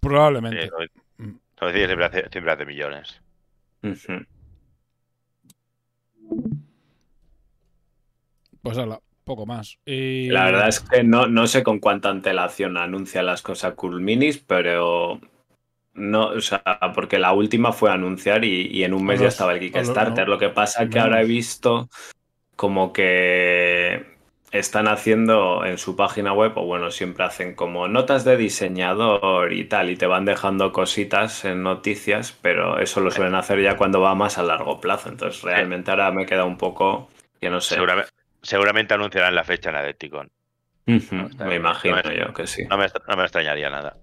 Probablemente. Eh, lo- Mm. siempre hace, siempre hace millones. Ujú. Pues hala, poco más. Y... La verdad es que no, no sé con cuánta antelación anuncia las cosas Cool Minis, pero no, o sea, porque la última fue anunciar y, y en un mes ya estaba el Kickstarter. no, Lo que pasa es que ahora he visto como que están haciendo en su página web, o bueno, siempre hacen como notas de diseñador y tal, y te van dejando cositas en noticias, pero eso lo suelen hacer ya cuando va más a largo plazo. Entonces, realmente ahora me queda un poco que no sé. Seguramente, seguramente anunciarán la fecha en Adepticon. Ujú, está me imagino No yo que sí. No me, no me extrañaría nada.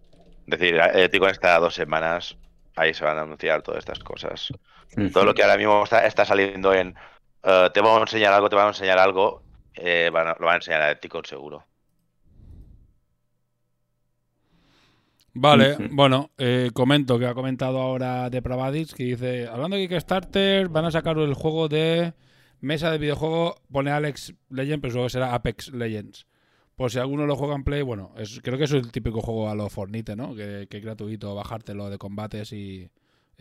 Es decir, Adepticon es cada dos semanas. Ahí se van a anunciar todas estas cosas. Todo lo que ahora mismo está, está saliendo en eh, te vamos a enseñar algo, te vamos a enseñar algo, eh, van a- lo van a enseñar a Adepticon seguro. Vale, bueno, eh, comento que ha comentado ahora de Pravadix que dice, hablando de Kickstarter, van a sacar el juego de mesa de videojuego, pone Alex Legend, pero luego será Apex Legends. Por si alguno lo juega en Play, bueno, es, creo que es el típico juego a lo Fornite, ¿no? Que, que es gratuito bajártelo de combates y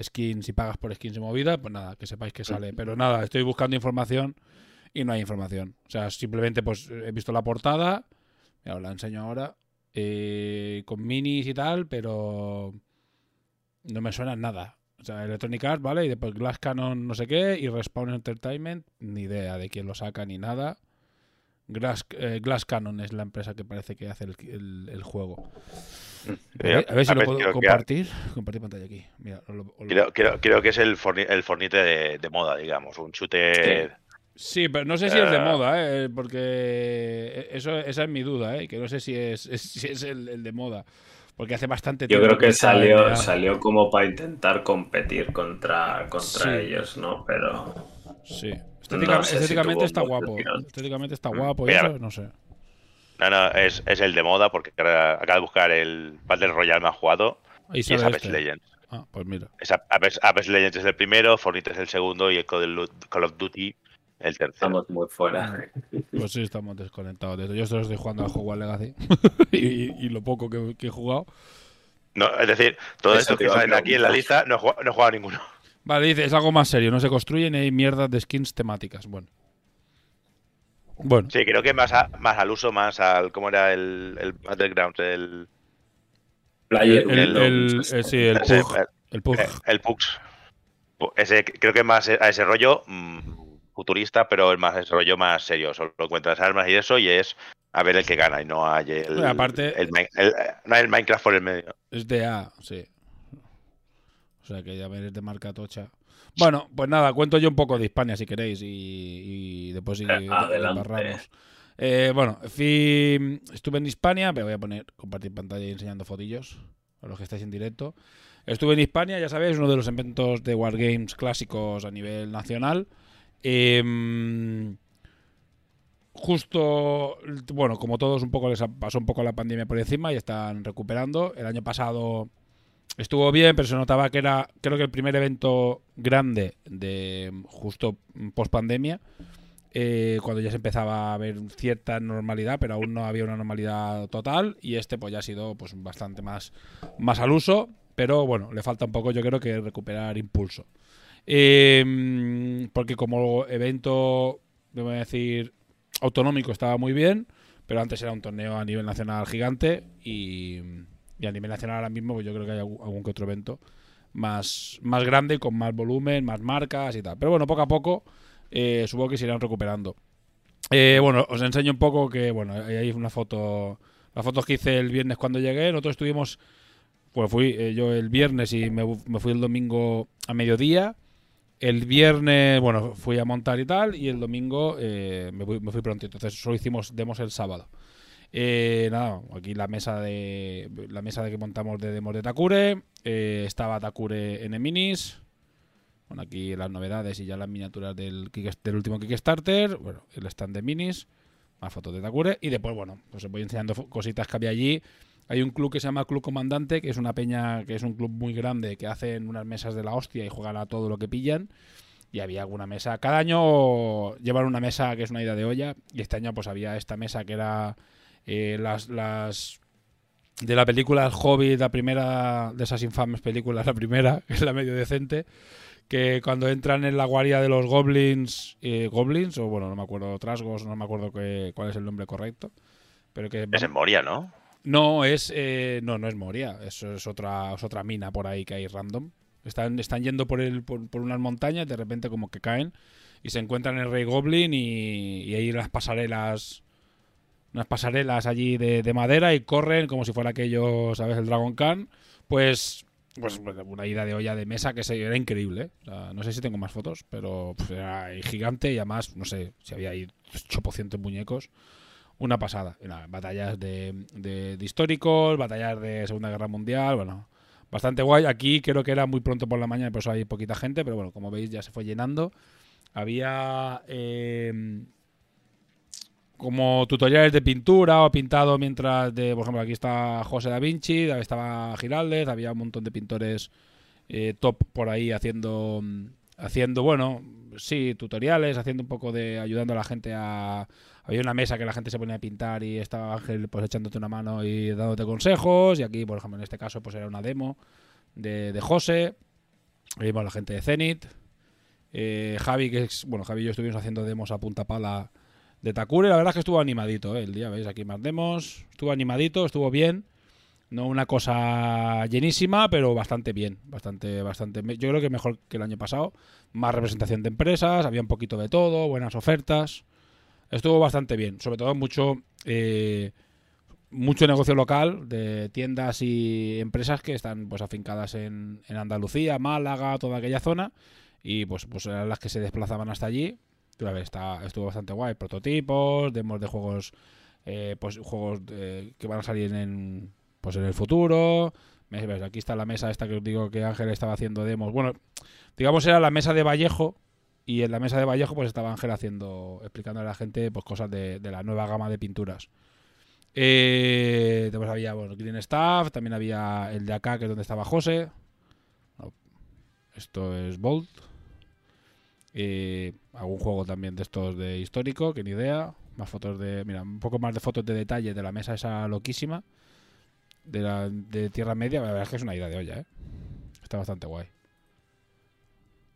skins y pagas por skins y movida, pues nada, que sepáis que sale. Pero nada, estoy buscando información y no hay información. O sea, simplemente pues he visto la portada, mira, os la enseño ahora, eh, con minis y tal, pero no me suena nada. O sea, Electronic Arts, ¿vale? Y después Glass Cannon no sé qué y Respawn Entertainment, ni idea de quién lo saca ni nada. Glass, eh, Glass Cannon es la empresa que parece que hace el, el- el juego. A ver, a ver si lo puedo que- compartir. Compartir pantalla aquí. Mira, lo- lo- Creo, creo- creo que es el, forni- el Fornite de, de moda, digamos, un shooter. Sí, pero no sé si es de Eh. moda, ¿eh? porque eso, esa es mi duda, ¿eh? que no sé si es, es- si es el, el de moda, porque hace bastante Yo tiempo. creo que está salió, salió como para intentar competir contra, contra Sí. ellos, ¿no? Pero Sí, Estética- No sé si estéticamente está mucho guapo. Estéticamente está Mm. guapo y Mira, eso, no sé. No, no, es, es el de moda porque acabo de buscar el Battle Royale más jugado Ahí y es sale Apex este. Legends. Ah, pues mira. Es Ap- Apex, Apex Legends es el primero, Fornite es el segundo y el Call of Duty el tercero. estamos muy fuera. Pues sí, estamos desconectados de esto. Yo solo estoy jugando al Hogwarts Legacy y, y lo poco que, que he jugado. No, es decir, todo Eso esto que salen aquí en la lista no he jugado, no he jugado a ninguno. Vale, dice, es algo más serio, no se construyen y hay mierdas de skins temáticas. Bueno. Bueno, Sí, creo que más, a- más al uso, más al. ¿Cómo era el, el Battlegrounds? El, Player el, el, eh, sí, el ese- Pug. El Pug. eh, el Pux. Ese, creo que más a ese rollo mm, futurista, pero es más ese rollo más serio. Solo encuentras armas y eso, y es a ver el que gana, y no hay el, Bueno, aparte- el, el- no hay el Minecraft por el medio. Es de A, sí. O sea que ya veréis de marca tocha. Bueno, pues nada, cuento yo un poco de Hispania si queréis y, y después sí, Eh, embarramos. Eh, bueno, fui, estuve en Hispania, pero voy a poner compartir pantalla y enseñando fotillos a los que estáis en directo. Estuve en Hispania, ya sabéis, uno de los eventos de Wargames clásicos a nivel nacional. Em, justo, bueno, como todos, un poco les pasó un poco la pandemia por encima y están recuperando. El año pasado estuvo bien, pero se notaba que era, creo que el primer evento grande de justo post pandemia. eh, cuando ya se empezaba a ver cierta normalidad, pero aún no había una normalidad total. Y este pues ya ha sido pues bastante más, más al uso, pero bueno, le falta un poco yo creo que recuperar impulso. Eh, porque como evento, debo decir, autonómico estaba muy bien, pero antes era un torneo a nivel nacional gigante y, a nivel nacional ahora mismo pues yo creo que hay algún, que otro evento más, más grande, con más volumen, más marcas y tal. Pero bueno, poco a poco eh, supongo que se irán recuperando. Eh, bueno, os enseño un poco que, bueno, ahí hay una foto, las fotos que hice el viernes cuando llegué. Nosotros estuvimos, pues fui eh, yo el viernes y me fui el domingo a mediodía. El viernes, bueno, fui a montar y tal, y el domingo eh, me, fui, pronto. Entonces solo hicimos demos el sábado. Eh, nada, aquí la mesa de la mesa de que montamos de demos de Takure. Eh, estaba Takure en Minis. Bueno, aquí las novedades y ya las miniaturas del, del último Kickstarter. Bueno, el stand de Minis. Más fotos de Takure. Y después, bueno, pues os voy enseñando cositas que había allí. Hay un club que se llama Club Comandante, que es una peña, que es un club muy grande, que hacen unas mesas de la hostia y juegan a todo lo que pillan. Y había alguna mesa. Cada año llevan una mesa que es una idea de olla. Y este año, pues había esta mesa que era eh, las, las de la película El Hobbit, la primera de esas infames películas, la primera, que es la medio decente, que cuando entran en la guardia de los goblins, eh, goblins, o bueno, no me acuerdo, trasgos, no me acuerdo qué- cuál es el nombre correcto, pero que Es en Moria, ¿no? No es eh, no no es Moria, eso es otra es otra mina por ahí que hay random. Están, están yendo por, el, por, por unas montañas, de repente como que caen y se encuentran el Rey Goblin y, y hay unas pasarelas unas pasarelas allí de, de madera y corren como si fuera aquello, ¿sabes? El Dragon Khan. Pues, pues una ida de olla de mesa que se, era increíble. ¿eh? No sé si tengo más fotos, pero pues, era gigante y además, no sé, si había ahí 800 muñecos. Una pasada. Batallas de, de, de históricos, batallas de Segunda Guerra Mundial, bueno, bastante guay. Aquí creo que era muy pronto por la mañana, por eso hay poquita gente, pero bueno, como veis ya se fue llenando. Había eh, como tutoriales de pintura o pintado mientras por ejemplo, aquí está José da Vinci, estaba Giraldez, había un montón de pintores eh, top por ahí haciendo haciendo, bueno, sí, tutoriales, haciendo un poco de ayudando a la gente a había una mesa que la gente se ponía a pintar y estaba Ángel pues echándote una mano y dándote consejos y aquí, por ejemplo, en este caso pues era una demo de, de José, vimos la gente de Zenith, eh, Javi, que es, bueno, Javi y yo estuvimos haciendo demos a punta pala de Takure, la verdad es que estuvo animadito ¿eh? el día, veis aquí más demos, estuvo animadito, estuvo bien, no una cosa llenísima, pero bastante bien, bastante, bastante, yo creo que mejor que el año pasado, más representación de empresas, había un poquito de todo, buenas ofertas, estuvo bastante bien, sobre todo mucho, eh, mucho negocio local de tiendas y empresas que están pues afincadas en, en Andalucía, Málaga, toda aquella zona, y pues, pues eran las que se desplazaban hasta allí ver, está, estuvo bastante guay. Prototipos, demos de juegos, eh, pues juegos eh, que van a salir en, pues en el futuro. Aquí está la mesa esta que os digo que Ángel estaba haciendo demos. Bueno, digamos era la mesa de Vallejo y en la mesa de Vallejo pues estaba Ángel haciendo, explicando a la gente pues cosas de, la nueva gama de pinturas. Eh, había, Green Staff, también había el de acá que es donde estaba José. Esto es Bolt. Eh, algún juego también de estos de histórico, que ni idea. Más fotos de. Mira, un poco más de fotos de detalle de la mesa esa loquísima. De, la, de Tierra Media. La verdad es que es una idea de olla, ¿eh? Está bastante guay.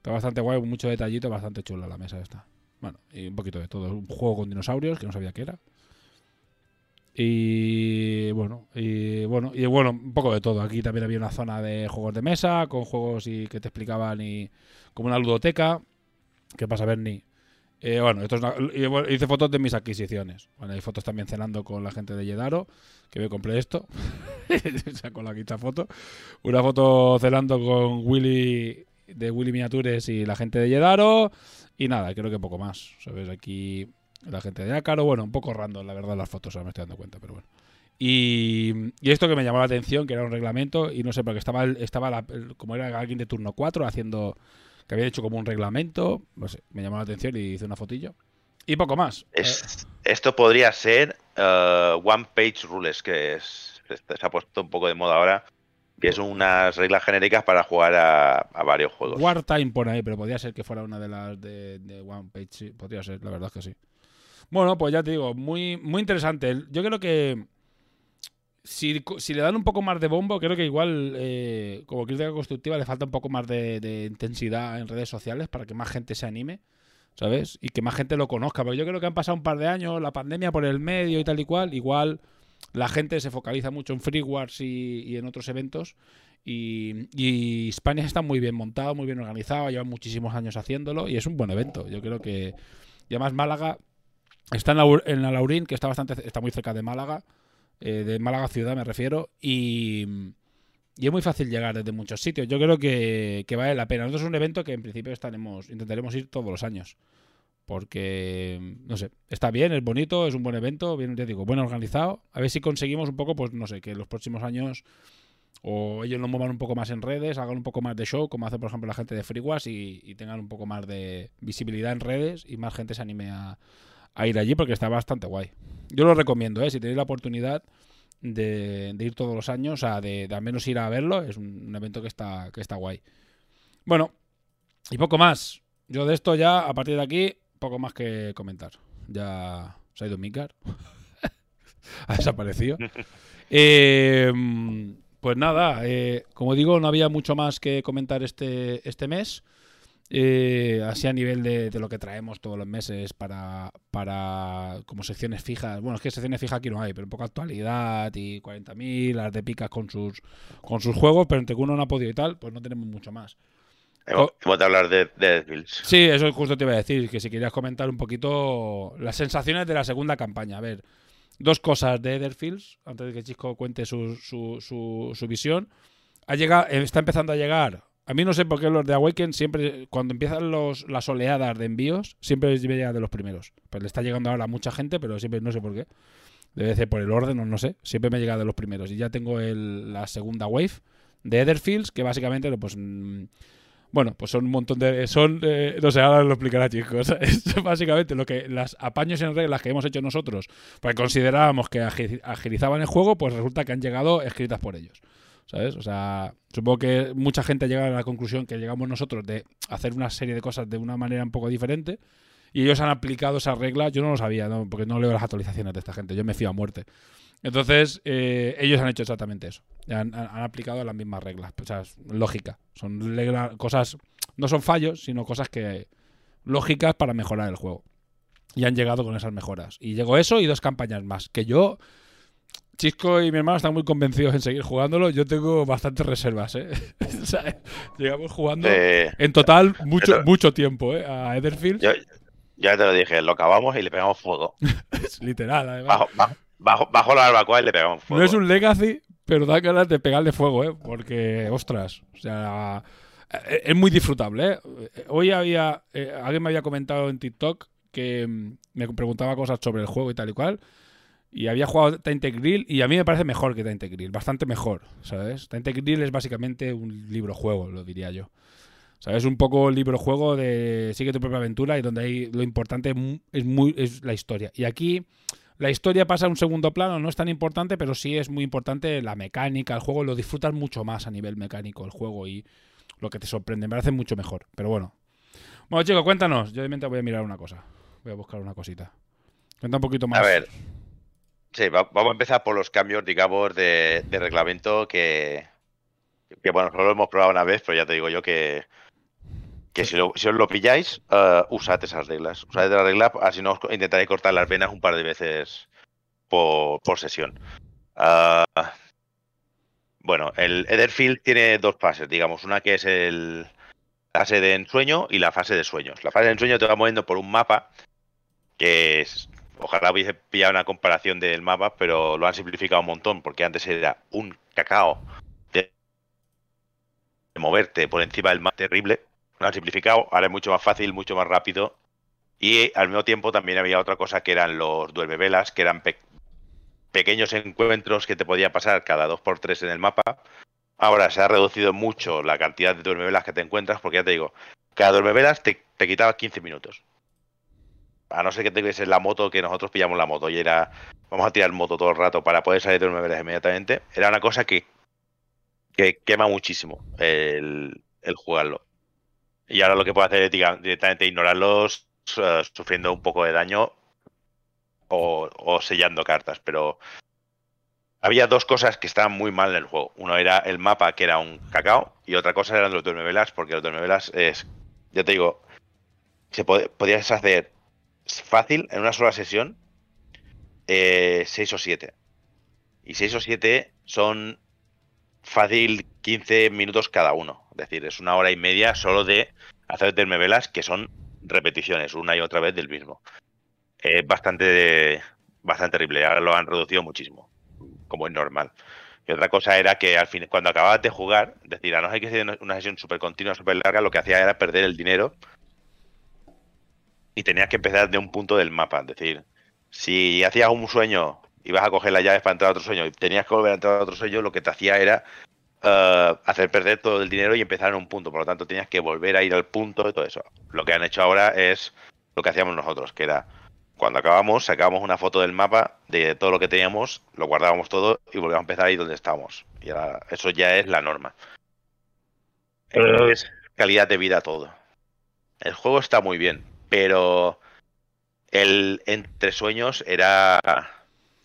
Está bastante guay, mucho detallito, bastante chula la mesa esta. Bueno, y un poquito de todo. Un juego con dinosaurios, que no sabía qué era. Y bueno, y bueno, y bueno, un poco de todo. Aquí también había una zona de juegos de mesa, con juegos y que te explicaban y como una ludoteca. ¿Qué pasa, Bernie? Eh, bueno, esto es una, hice fotos de mis adquisiciones. Bueno, hay fotos también cenando con la gente de Yedaro, que me compré esto. Saco la quinta foto. Una foto cenando con Willy de Willy Miniatures y la gente de Yedaro. Y nada, creo que poco más. ¿Sabes? Aquí la gente de Ácaro. Bueno, un poco random, la verdad, las fotos, ahora me estoy dando cuenta, pero bueno. Y, esto que me llamó la atención, que era un reglamento, y no sé, porque estaba, estaba como era alguien de turno 4 haciendo que había hecho como un reglamento, no sé, me llamó la atención y hice una fotillo. Y poco más. Es, esto podría ser uh, One Page Rules, que se ha puesto un poco de moda ahora, que es unas reglas genéricas para jugar a, a varios juegos. Wartime por ahí, pero podría ser que fuera una de las de, de One Page. Sí, podría ser, la verdad es que sí. Bueno, pues ya te digo, muy, muy interesante. Yo creo que si, si le dan un poco más de bombo, creo que igual, eh, como crítica constructiva, le falta un poco más de, de intensidad en redes sociales para que más gente se anime. ¿Sabes? Y que más gente lo conozca. Porque yo creo que han pasado un par de años, la pandemia por el medio y tal y cual. Igual la gente se focaliza mucho en Free Wars y, en otros eventos. Y, España está muy bien montado, muy bien organizado, lleva muchísimos años haciéndolo y es un buen evento. Yo creo que. Además Málaga está en, la, en la Laurín, que está bastante está muy cerca de Málaga, eh, de Málaga ciudad me refiero, y, y es muy fácil llegar desde muchos sitios. Yo creo que, que vale la pena. Nosotros es un evento que en principio estaremos, intentaremos ir todos los años. Porque, no sé, está bien, es bonito, es un buen evento, bien, ya digo, buen organizado. A ver si conseguimos un poco, pues no sé, que en los próximos años o ellos lo muevan un poco más en redes, hagan un poco más de show, como hace por ejemplo la gente de FreeWash, y, y tengan un poco más de visibilidad en redes y más gente se anime a, ir allí porque está bastante guay. Yo lo recomiendo, ¿eh? si tenéis la oportunidad de, ir todos los años, o sea, de, de, al menos ir a verlo, es un, un evento que está, que está guay. Bueno, y poco más. Yo de esto ya, a partir de aquí, poco más que comentar. Ya se ha ido Mikar. ha desaparecido. Eh, pues nada, eh, como digo, no había mucho más que comentar este, este mes. Eh, así a nivel de, de, lo que traemos todos los meses para, para como secciones fijas. Bueno, es que secciones fijas aquí no hay, pero un poco actualidad y 40.000, las de picas con sus, con sus juegos, pero entre que uno no ha podido y tal, pues no tenemos mucho más. Hemos, hemos de hablar de, de Bills. Sí, eso justo te iba a decir, que si querías comentar un poquito las sensaciones de la segunda campaña. A ver, dos cosas de Etherfields, antes de que Chisco cuente su, su, su, su visión. Ha llegado, está empezando a llegar. A mí no sé por qué los de Awaken siempre, cuando empiezan los, las oleadas de envíos, siempre llega de los primeros. Pues le está llegando ahora a mucha gente, pero siempre no sé por qué. Debe ser por el orden o no sé. Siempre me llega de los primeros. Y ya tengo el, la segunda wave de Etherfields, que básicamente, pues... Mmm, bueno, pues son un montón de. Son. Eh, no sé, ahora lo explicará, chicos. Básicamente lo que. Las apaños en reglas que hemos hecho nosotros, porque considerábamos que agilizaban el juego, pues resulta que han llegado escritas por ellos. ¿Sabes? O sea, supongo que mucha gente llega a la conclusión que llegamos nosotros de hacer una serie de cosas de una manera un poco diferente. Y ellos han aplicado esas reglas. Yo no lo sabía, ¿no? porque no leo las actualizaciones de esta gente. Yo me fío a muerte. Entonces, eh, ellos han hecho exactamente eso. Han, han, aplicado las mismas reglas. O sea, lógica. Son reglas, cosas, no son fallos, sino cosas que lógicas para mejorar el juego. Y han llegado con esas mejoras. Y llegó eso y dos campañas más. Que yo, Chisco y mi hermano están muy convencidos en seguir jugándolo. Yo tengo bastantes reservas, ¿eh? o sea, llegamos jugando Eh, en total mucho, mucho tiempo, ¿eh? A Etherfield. yo, ya te lo dije, lo acabamos y le pegamos fuego. Es literal, además. Bajo, bajo, bajo, bajo la barbacoa y le pegamos fuego. No es un Legacy, pero da ganas de pegarle fuego, ¿eh? Porque, ostras, o sea, eh, es muy disfrutable, ¿eh? Hoy había, eh, alguien me había comentado en TikTok que mm, me preguntaba cosas sobre el juego y tal y cual, y había jugado Tainted Grill y a mí me parece mejor que Tainted Grill, bastante mejor, ¿sabes? Tainted Grill es básicamente un libro juego, lo diría yo. ¿Sabes? Un poco libro juego de sigue tu propia aventura y donde hay lo importante es muy es la historia. Y aquí la historia pasa a un segundo plano, no es tan importante, pero sí es muy importante la mecánica, el juego, lo disfrutas mucho más a nivel mecánico el juego y lo que te sorprende, me parece mucho mejor. Pero bueno. Bueno, chicos, cuéntanos. Yo de mientras voy a mirar una cosa. Voy a buscar una cosita. Cuenta un poquito más. A ver. Sí, va- vamos a empezar por los cambios, digamos, de, de reglamento que, que, bueno, solo lo hemos probado una vez, pero ya te digo yo que, que si, lo- si os lo pilláis, eh, usad esas reglas. Usad esas reglas, así no os intentaré cortar las venas un par de veces por, por sesión. Ah, bueno, el Etherfield tiene dos fases, digamos. Una que es el la fase de ensueño y la fase de sueños. La fase de ensueño te va moviendo por un mapa que es, ojalá hubiese pillado una comparación del mapa, pero lo han simplificado un montón, porque antes era un cacao de moverte por encima del mapa terrible. Lo han simplificado, ahora es mucho más fácil, mucho más rápido. Y al mismo tiempo también había otra cosa que eran los duermevelas, que eran pe- pequeños encuentros que te podía pasar cada dos por tres en el mapa. Ahora se ha reducido mucho la cantidad de duermevelas que te encuentras, porque ya te digo, cada duermevelas te, te quitaba 15 minutos. A no ser que en la moto, que nosotros pillamos la moto y era, vamos a tirar moto todo el rato para poder salir de duermevelas inmediatamente. Era una cosa que que quema muchísimo el, el jugarlo. Y ahora lo que puedo hacer es directamente ignorarlos eh, sufriendo un poco de daño o, sellando cartas, pero había dos cosas que estaban muy mal en el juego. Uno era el mapa, que era un cacao, y otra cosa eran los duermevelas, porque los duermevelas es, ya te digo, se pod- podías hacer fácil en una sola sesión 6 o 7. Y 6 o 7 son fácil 15 minutos cada uno. Es decir, es una hora y media solo de hacer duermevelas que son repeticiones, una y otra vez del mismo. Es bastante, bastante terrible. Ahora lo han reducido muchísimo, como es normal. Y otra cosa era que al fin, cuando acababas de jugar, es decir, a no ser que sea una sesión súper continua, súper larga, lo que hacía era perder el dinero y tenías que empezar de un punto del mapa. Es decir, si hacías un sueño, ibas a coger las llaves para entrar a otro sueño y tenías que volver a entrar a otro sueño, lo que te hacía era eh, hacer perder todo el dinero y empezar en un punto. Por lo tanto, tenías que volver a ir al punto y todo eso. Lo que han hecho ahora es lo que hacíamos nosotros, que era cuando acabamos, sacábamos una foto del mapa de todo lo que teníamos, lo guardábamos todo y volvíamos a empezar ahí donde estábamos. Y ahora, eso ya es la norma. Es calidad de vida todo. El juego está muy bien, pero el entre sueños era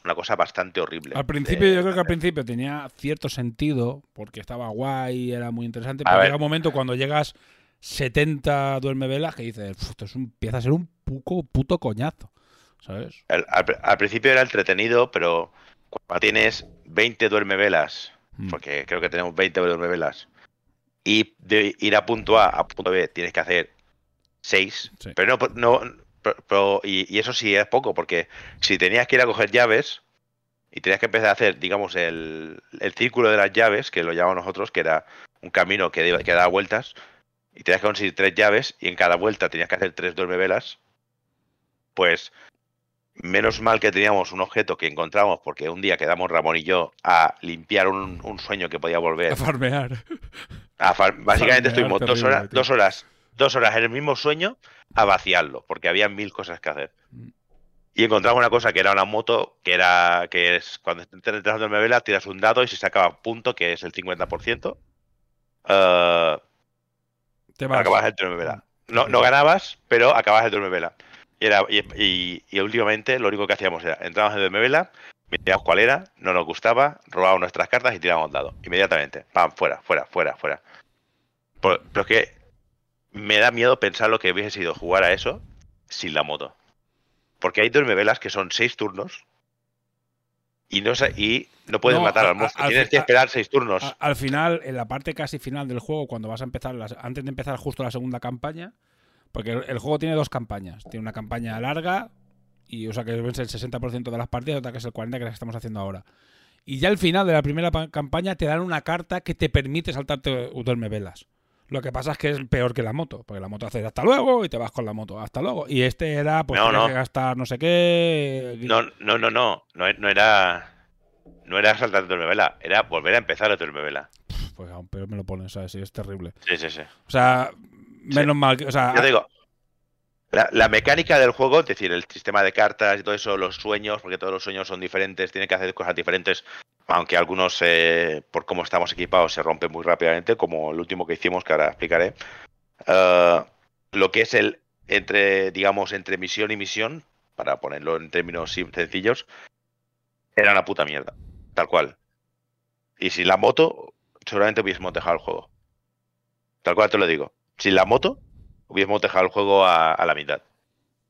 una cosa bastante horrible. Al principio, Eh, yo creo que al principio tenía cierto sentido, porque estaba guay, era muy interesante, pero llega un momento cuando llegas 70 duerme velas que dices, "Uf, esto es un, empieza a ser un puco, puto coñazo, ¿sabes? Al, al- al principio era entretenido, pero cuando tienes 20 duermevelas, Mm. porque creo que tenemos 20 duermevelas, y de ir a punto A a punto B tienes que hacer 6, Sí. pero no, no pero- pero- y, y eso sí es poco, porque si tenías que ir a coger llaves y tenías que empezar a hacer, digamos, el, el círculo de las llaves, que lo llamamos nosotros, que era un camino que, que daba vueltas, y tenías que conseguir tres llaves, y en cada vuelta tenías que hacer tres duermevelas, pues menos mal que teníamos un objeto que encontramos, porque un día quedamos Ramón y yo a limpiar un, un sueño que podía volver. A farmear. A far- básicamente Farmear estuvimos dos horas, tío. dos horas, dos horas en el mismo sueño a vaciarlo, porque había mil cosas que hacer. Mm. Y encontramos una cosa que era una moto, que era que es cuando estás entrando en vela, tiras un dado y se sacaba punto, que es el 50%. eh, Te vas. acabas el turno de vela. No, no ganabas, pero acabas el turno de vela. Y, era, y, y- y últimamente lo único que hacíamos era entramos en el vela, mirábamos cuál era, no nos gustaba, robábamos nuestras cartas y tirábamos dado. Inmediatamente. Pam, fuera, fuera, fuera, fuera. Pero es que me da miedo pensar lo que hubiese sido jugar a eso sin la moto. Porque hay duermevelas que son seis turnos y no, y no puedes No, matar al monstruo. al Tienes que esperar seis turnos. Al final, en la parte casi final del juego, cuando vas a empezar, las- antes de empezar justo la segunda campaña, porque el, el juego tiene dos campañas. Tiene una campaña larga, y o sea que es el 60% de las partidas, otra que es el 40% que estamos haciendo ahora. Y ya al final de la primera pa- campaña te dan una carta que te permite saltarte duerme velas. Lo que pasa es que es peor que la moto, porque la moto hace hasta luego y te vas con la moto, hasta luego. Y este era, pues No, no. que gastar no sé qué. No, no, no, no. No, e- no era. No era saltar de vela, era volver a empezar a vela. Pues aún peor me lo pones, ¿sabes? Sí, es terrible. Sí, sí, sí. O sea, menos mal que. O sea, Yo digo, la, la mecánica del juego, es decir, el sistema de cartas y todo eso, los sueños, porque todos los sueños son diferentes, tienen que hacer cosas diferentes, aunque algunos, eh, por cómo estamos equipados, se rompen muy rápidamente, como el último que hicimos, que ahora explicaré. Eh, lo que es el entre, digamos, entre misión y misión, para ponerlo en términos sencillos, era una puta mierda, tal cual. Y sin la moto, seguramente hubiésemos dejado el juego. Tal cual te lo digo. Sin la moto, hubiésemos dejado el juego a, a la mitad.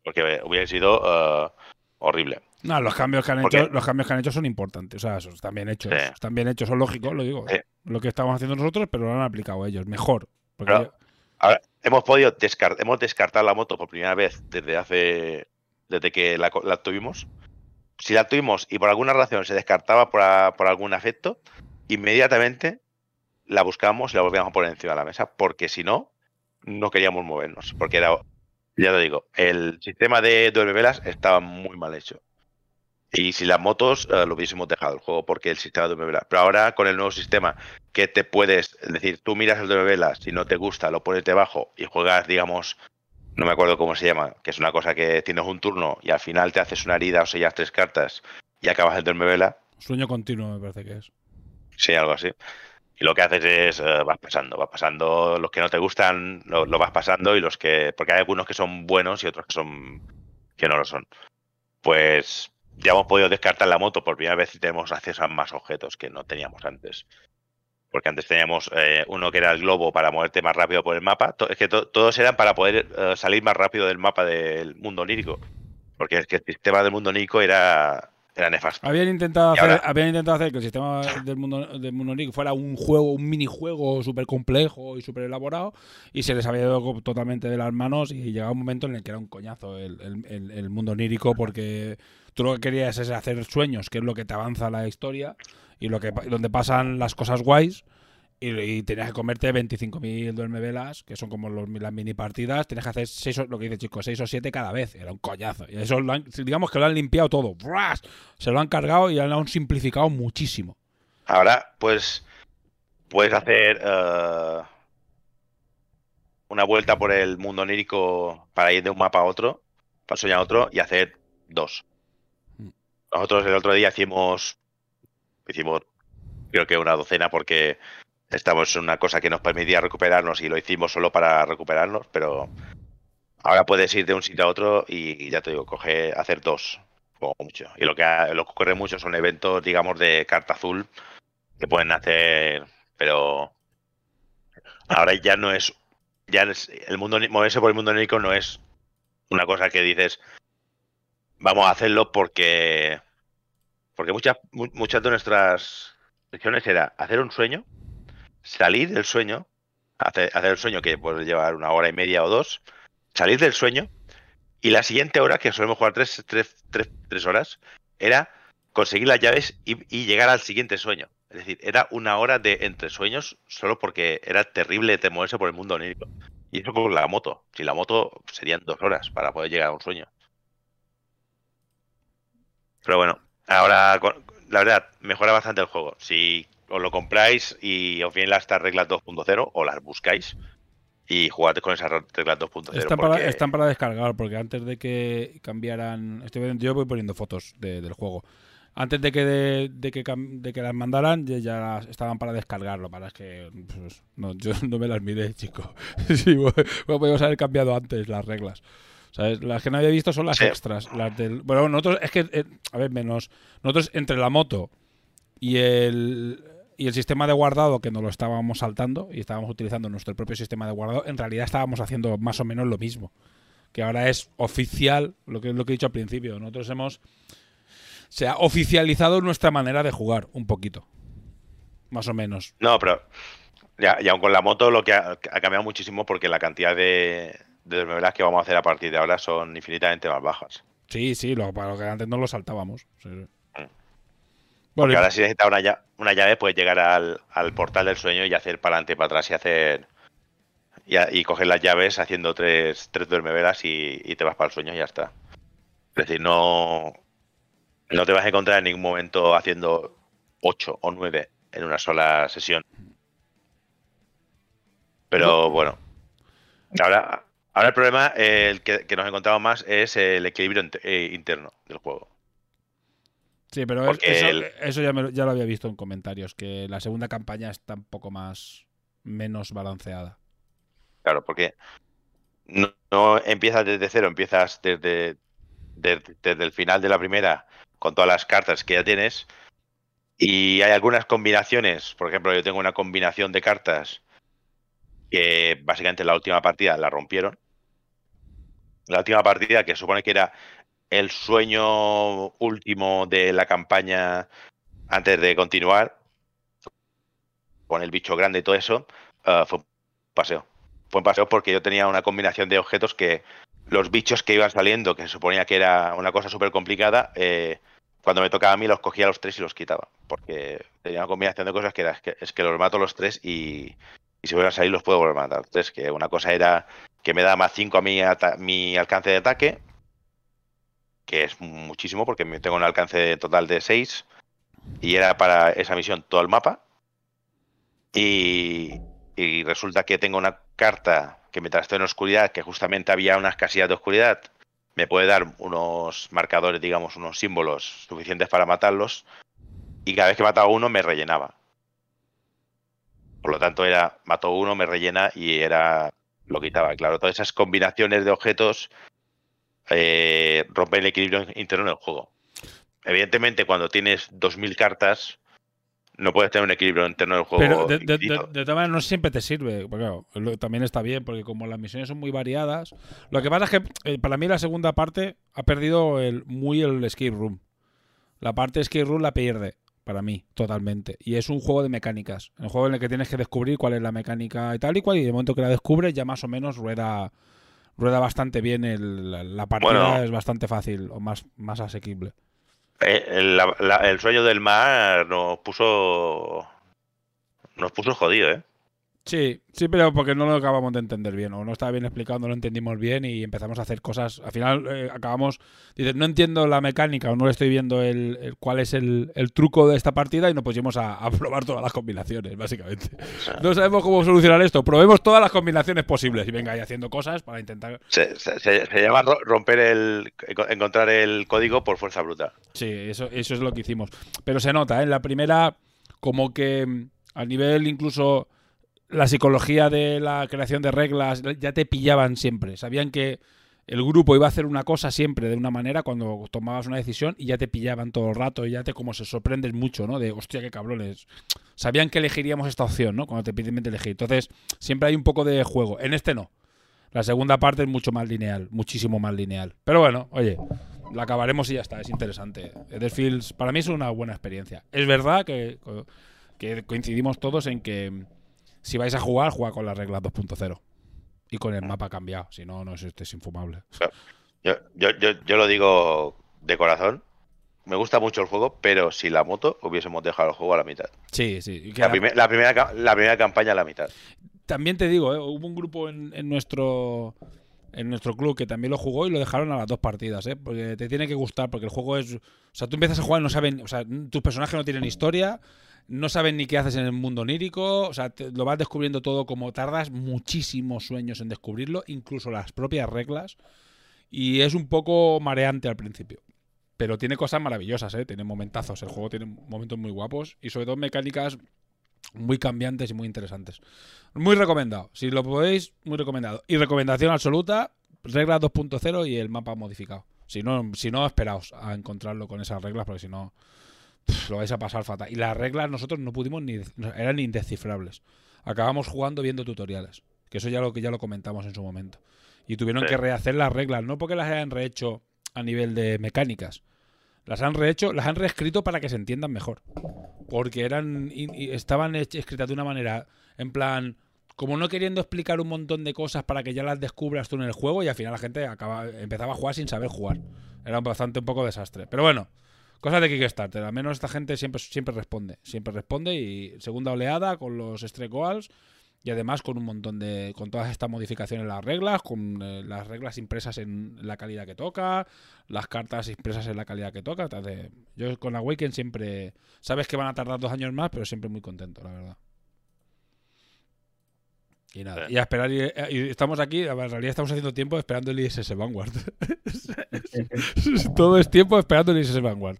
Porque hubiera sido eh, horrible. No, los cambios que han hecho, los cambios que han hecho son importantes. O sea, esos están bien hechos. Sí. Están bien hechos, son lógicos, lo digo. Sí. Lo que estamos haciendo nosotros, pero lo han aplicado ellos. Mejor. Porque Pero- Ahora, hemos podido descartar, hemos descartado la moto por primera vez desde hace, desde que la, la tuvimos. Si la tuvimos y por alguna razón se descartaba por, a- por algún afecto, inmediatamente la buscamos y la volvíamos a poner encima de la mesa, porque si no, no queríamos movernos. Porque era, ya te digo, el sistema de duerme velas estaba muy mal hecho. Y si las motos eh, lo hubiésemos dejado el juego porque el sistema de velas. Pero ahora con el nuevo sistema que te puedes, es decir, tú miras el de velas, si no te gusta, lo pones debajo y juegas, digamos, no me acuerdo cómo se llama, que es una cosa que tienes un turno y al final te haces una herida o sellas tres cartas y acabas el duerme vela, sueño continuo, me parece que es. sí, algo así. Y lo que haces es, eh, vas pasando, vas pasando, los que no te gustan lo, vas pasando y los que, porque hay algunos que son buenos y otros que son, que no lo son. Pues ya hemos podido descartar la moto por primera vez y tenemos acceso a más objetos que no teníamos antes. Porque antes teníamos eh, uno que era el globo para moverte más rápido por el mapa. Es que to- todos eran para poder eh, salir más rápido del mapa del mundo onírico. Porque es que el sistema del mundo onírico era, era nefasto. Habían intentado, hacer, ahora- habían intentado hacer que el sistema del mundo, del mundo Nick fuera un juego, un minijuego súper complejo y súper elaborado y se les había ido totalmente de las manos y llegaba un momento en el que era un coñazo el, el- el- el mundo onírico porque tú lo que querías es hacer sueños, que es lo que te avanza la historia y lo que donde pasan las cosas guays y, y tenías que comerte 25.000 duermevelas, que son como los, las mini partidas. Tenías que hacer seis, o- lo que dice chico, 6 o 7 cada vez. Era un coñazo. Y eso lo han- digamos que lo han limpiado todo. ¡Bras! Se lo han cargado y lo han simplificado muchísimo. Ahora, pues, puedes hacer eh, una vuelta por el mundo onírico para ir de un mapa a otro, para soñar a otro y hacer dos. Mm. Nosotros el otro día hicimos, hicimos creo que una docena porque estamos en una cosa que nos permitía recuperarnos y lo hicimos solo para recuperarnos, pero ahora puedes ir de un sitio a otro y ya te digo, coge, hacer dos, como mucho. Y lo que, lo que ocurre mucho son eventos, digamos, de carta azul que pueden hacer, pero ahora ya no es, ya el mundo, moverse por el mundo onírico no es una cosa que dices, vamos a hacerlo porque, porque muchas, mu- muchas de nuestras secciones era hacer un sueño, salir del sueño, hacer, el sueño que puede llevar una hora y media o dos, salir del sueño y la siguiente hora, que solemos jugar tres, horas, era conseguir las llaves y, llegar al siguiente sueño. Es decir, era una hora de entre sueños solo porque era terrible de moverse por el mundo onírico. Y eso con la moto. Si la moto serían dos horas para poder llegar a un sueño. Pero bueno, ahora la verdad, mejora bastante el juego. Si os lo compráis y os vienen las reglas 2.0 o las buscáis y jugad con esas reglas 2.0. Están para, porque- están para descargar, porque antes de que cambiaran. Estoy, viendo- yo voy poniendo fotos de- del juego. Antes de que, de, de que, de que las mandaran, ya, estaban para descargarlo. Para es que. pues, no, yo no me las miré, chico. sí, bueno, podemos haber cambiado antes las reglas. ¿Sabes? Las que no había visto son las Sí. extras. Las del, bueno, nosotros, es que, eh, a ver, menos. Nosotros entre la moto y el, y el sistema de guardado que nos lo estábamos saltando y estábamos utilizando nuestro propio sistema de guardado, en realidad estábamos haciendo más o menos lo mismo. Que ahora es oficial, lo que es lo que he dicho al principio. Nosotros hemos. Se ha oficializado nuestra manera de jugar, un poquito. Más o menos. No, pero ya, y aun con la moto lo que ha, ha cambiado muchísimo porque la cantidad de, de que vamos a hacer a partir de ahora son infinitamente más bajas. Sí, sí, lo, para lo que antes no lo saltábamos. Sí, sí. Porque ahora si necesitas una, lla- una llave puedes llegar al, al portal del sueño y hacer para adelante y para atrás y hacer y, a- y coger las llaves haciendo tres, tres duermevelas y, y te vas para el sueño y ya está. Es decir, no, no te vas a encontrar en ningún momento haciendo ocho o nueve en una sola sesión. Pero bueno, ahora, ahora el problema eh, el que, que nos encontramos más es el equilibrio eh, interno del juego. Sí, pero porque eso, el- eso ya, me lo- ya lo había visto en comentarios, que la segunda campaña está un poco más menos balanceada. Claro, porque no, no empiezas desde cero, empiezas desde, desde, desde el final de la primera con todas las cartas que ya tienes. Y hay algunas combinaciones, por ejemplo, yo tengo una combinación de cartas que básicamente en la última partida la rompieron. La última partida, que supone que era el sueño último de la campaña antes de continuar, con el bicho grande y todo eso, eh, fue un paseo fue un paseo porque yo tenía una combinación de objetos que los bichos que iban saliendo, que se suponía que era una cosa súper complicada, eh, cuando me tocaba a mí los cogía a los tres y los quitaba. Porque tenía una combinación de cosas que era, es que, los mato los tres y, si vuelven a salir los puedo volver a matar. Entonces, que una cosa era que me da más 5 a mi alcance de ataque, que es muchísimo porque tengo un alcance total de 6 y era para esa misión todo el mapa. Y, y resulta que tengo una carta que mientras estoy en oscuridad, que justamente había unas casillas de oscuridad, me puede dar unos marcadores, digamos, unos símbolos suficientes para matarlos. Y cada vez que mataba uno me rellenaba. Por lo tanto, era mato uno, me rellena y era lo quitaba. Claro, todas esas combinaciones de objetos eh, rompen el equilibrio interno del juego. Evidentemente, cuando tienes 2.000 cartas, no puedes tener un equilibrio interno del juego. Pero de, de- de- de todas maneras no siempre te sirve. porque, claro, lo- también está bien, porque como las misiones son muy variadas. Lo que pasa es que eh, para mí la segunda parte ha perdido el, muy el escape room. La parte escape room la pierde, para mí, totalmente. Y es un juego de mecánicas. Un juego en el que tienes que descubrir cuál es la mecánica y tal y cual. Y de momento que la descubres, ya más o menos rueda, rueda bastante bien. El, la, la partida Bueno. es bastante fácil o más, más asequible. Eh, el, la- la- el sueño del mar nos puso. Nos puso jodido, ¿eh? Sí, sí, pero porque no lo acabamos de entender bien, o no estaba bien explicado, no lo entendimos bien y empezamos a hacer cosas. Al final eh, acabamos, dices, no entiendo la mecánica o no le estoy viendo el, el- cuál es el, el truco de esta partida y nos pusimos a, a probar todas las combinaciones, básicamente. No sabemos cómo solucionar esto, probemos todas las combinaciones posibles y venga ahí haciendo cosas para intentar. Se, se- se- se llama ro- romper el. encontrar el código por fuerza bruta. Sí, eso, eso es lo que hicimos. Pero se nota, ¿eh? en la primera, como que mm, a nivel incluso la psicología de la creación de reglas ya te pillaban siempre. Sabían que el grupo iba a hacer una cosa siempre de una manera cuando tomabas una decisión y ya te pillaban todo el rato y ya te como se sorprenden mucho, ¿no? De hostia, qué cabrones. Sabían que elegiríamos esta opción, ¿no? Cuando te piden elegir. Entonces, siempre hay un poco de juego. En este no. La segunda parte es mucho más lineal, muchísimo más lineal. Pero bueno, oye, la acabaremos y ya está, es interesante. Etherfields para mí es una buena experiencia. Es verdad que, que coincidimos todos en que si vais a jugar, juega con las reglas 2.0 y con el mapa cambiado, si no, no es, este es infumable. Yo, yo, yo, yo lo digo de corazón. Me gusta mucho el juego, pero si la moto hubiésemos dejado el juego a la mitad. Sí, sí. La, la- primer- la primera, la primera campaña a la mitad. También te digo, ¿eh? hubo un grupo en, en nuestro en nuestro club que también lo jugó y lo dejaron a las dos partidas, ¿eh? porque te tiene que gustar, porque el juego es... O sea, tú empiezas a jugar y no saben... O sea, tus personajes no tienen historia, no saben ni qué haces en el mundo onírico, o sea, te- lo vas descubriendo todo como tardas muchísimos sueños en descubrirlo, incluso las propias reglas, y es un poco mareante al principio. Pero tiene cosas maravillosas, ¿eh? Tiene momentazos, el juego tiene momentos muy guapos y sobre todo mecánicas muy cambiantes y muy interesantes. Muy recomendado. Si lo podéis, muy recomendado. Y recomendación absoluta, regla 2.0 y el mapa modificado. Si no, si no, esperaos a encontrarlo con esas reglas, porque si no, lo vais a pasar fatal. Y las reglas nosotros no pudimos ni, eran indescifrables. Acabamos jugando viendo tutoriales. Que eso ya lo que ya lo comentamos en su momento. Y tuvieron Sí. que rehacer las reglas, no porque las hayan rehecho a nivel de mecánicas. Las han rehecho, las han reescrito para que se entiendan mejor. Porque eran estaban escritas de una manera, en plan, como no queriendo explicar un montón de cosas para que ya las descubras tú en el juego y al final la gente acaba, empezaba a jugar sin saber jugar. Era bastante un poco desastre. Pero bueno, cosas de Kickstarter. Al menos esta gente siempre, siempre responde. Siempre responde y segunda oleada con los Stray Goals y además con un montón de. con todas estas modificaciones en las reglas, con eh, las reglas impresas en la calidad que toca, las cartas impresas en la calidad que toca. Entonces, yo con Awaken siempre. Sabes que van a tardar dos años más, pero siempre muy contento, la verdad. Y nada, Sí. y a esperar. Y, y estamos aquí, en realidad estamos haciendo tiempo esperando el ISS Vanguard. todo es tiempo esperando el ISS Vanguard.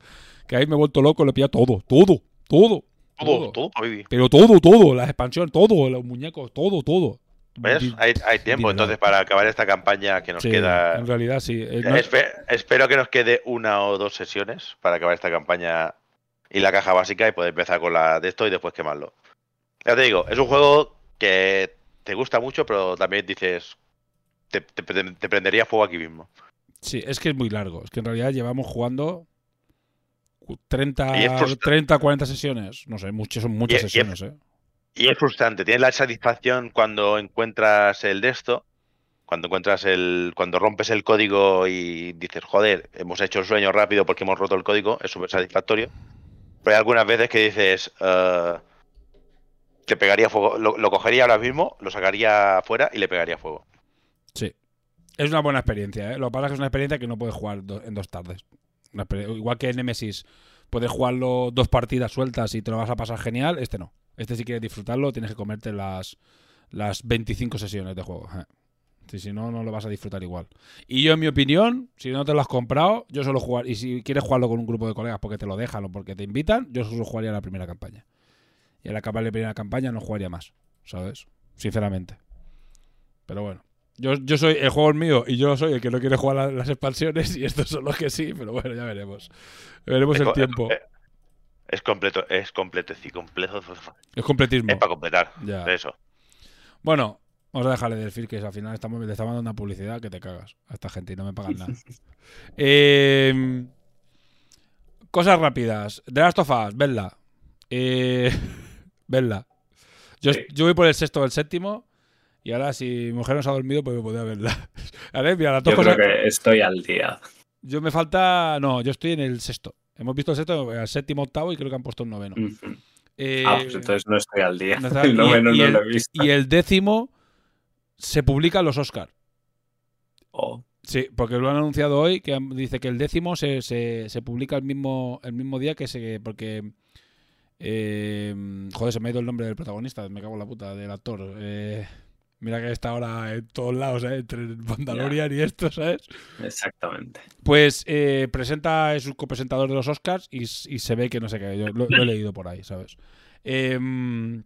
Que ahí me he vuelto loco, lo he pillado todo, todo, todo. Todo, todo para vivir. Pero todo, todo, las expansiones, todo, los muñecos, todo, todo. ¿Ves? Hay, hay tiempo entonces para acabar esta campaña que nos Sí, queda. En realidad sí. Eh, no- Espe- espero que nos quede una o dos sesiones para acabar esta campaña y la caja básica y poder empezar con la de esto y después quemarlo. Ya te digo, es un juego que te gusta mucho, pero también dices, te, te, te prendería fuego aquí mismo. sí, es que es muy largo. Es que en realidad llevamos jugando 30, Y es frustra- 30 40 sesiones. No sé, muchas, son muchas Y- y es- sesiones, ¿eh? Y es frustrante, tienes la satisfacción cuando encuentras el de esto, cuando encuentras el, cuando rompes el código y dices, joder, hemos hecho el sueño rápido porque hemos roto el código, es súper satisfactorio. Pero hay algunas veces que dices, eh, que pegaría fuego, lo, cogería ahora mismo, lo sacaría afuera y le pegaría fuego. Sí. Es una buena experiencia, ¿eh? Lo que pasa es que es una experiencia que no puedes jugar en dos tardes. Igual que en Nemesis puedes jugarlo dos partidas sueltas y te lo vas a pasar genial, este no. Este si quieres disfrutarlo tienes que comerte las, las 25 sesiones de juego. eh. Si no, no lo vas a disfrutar igual. Y yo, en mi opinión, si no te lo has comprado, yo solo jugar. Y si quieres jugarlo con un grupo de colegas porque te lo dejan o porque te invitan, yo solo jugaría la primera campaña. Y al acabar la primera campaña no jugaría más, ¿sabes? Sinceramente. Pero bueno. Yo, yo soy, el juego es mío y yo soy el que no quiere jugar las expansiones y estos son los que sí, pero bueno, ya veremos. Veremos Es el tiempo. eh, Es completo, es completo, sí, completo. Es completismo. Es para completar. Ya. Eso. Bueno, vamos a dejarle decir que al final estamos, le estamos dando una publicidad que te cagas a esta gente y no me pagan nada. Eh, cosas rápidas. The Last of Us, vedla. Eh, vedla. Yo, Sí. yo voy por el sexto o el séptimo. Y ahora, si mi mujer no se ha dormido, pues me podría verla. A ver, mira, las dos Yo creo que estoy al día. Yo me falta. No, yo estoy en el sexto. Hemos visto el sexto, el séptimo, octavo y creo que han puesto un noveno. Eh, Ah, pues entonces no estoy al día. no está- El y- noveno y no el- lo he visto. y el décimo se publican los Oscars. Oh, Sí, porque lo han anunciado hoy, que dice que el décimo se, se, se publica el mismo, el mismo día que se... Porque... eh, joder, se me ha ido el nombre del protagonista, me cago en la puta, del actor. Eh, mira que está ahora en todos lados, ¿eh? entre el Mandalorian y esto, ¿sabes? exactamente. Pues eh, presenta, es un copresentador de los Oscars y, se ve que no sé qué, yo lo, lo he leído por ahí, ¿sabes? Em,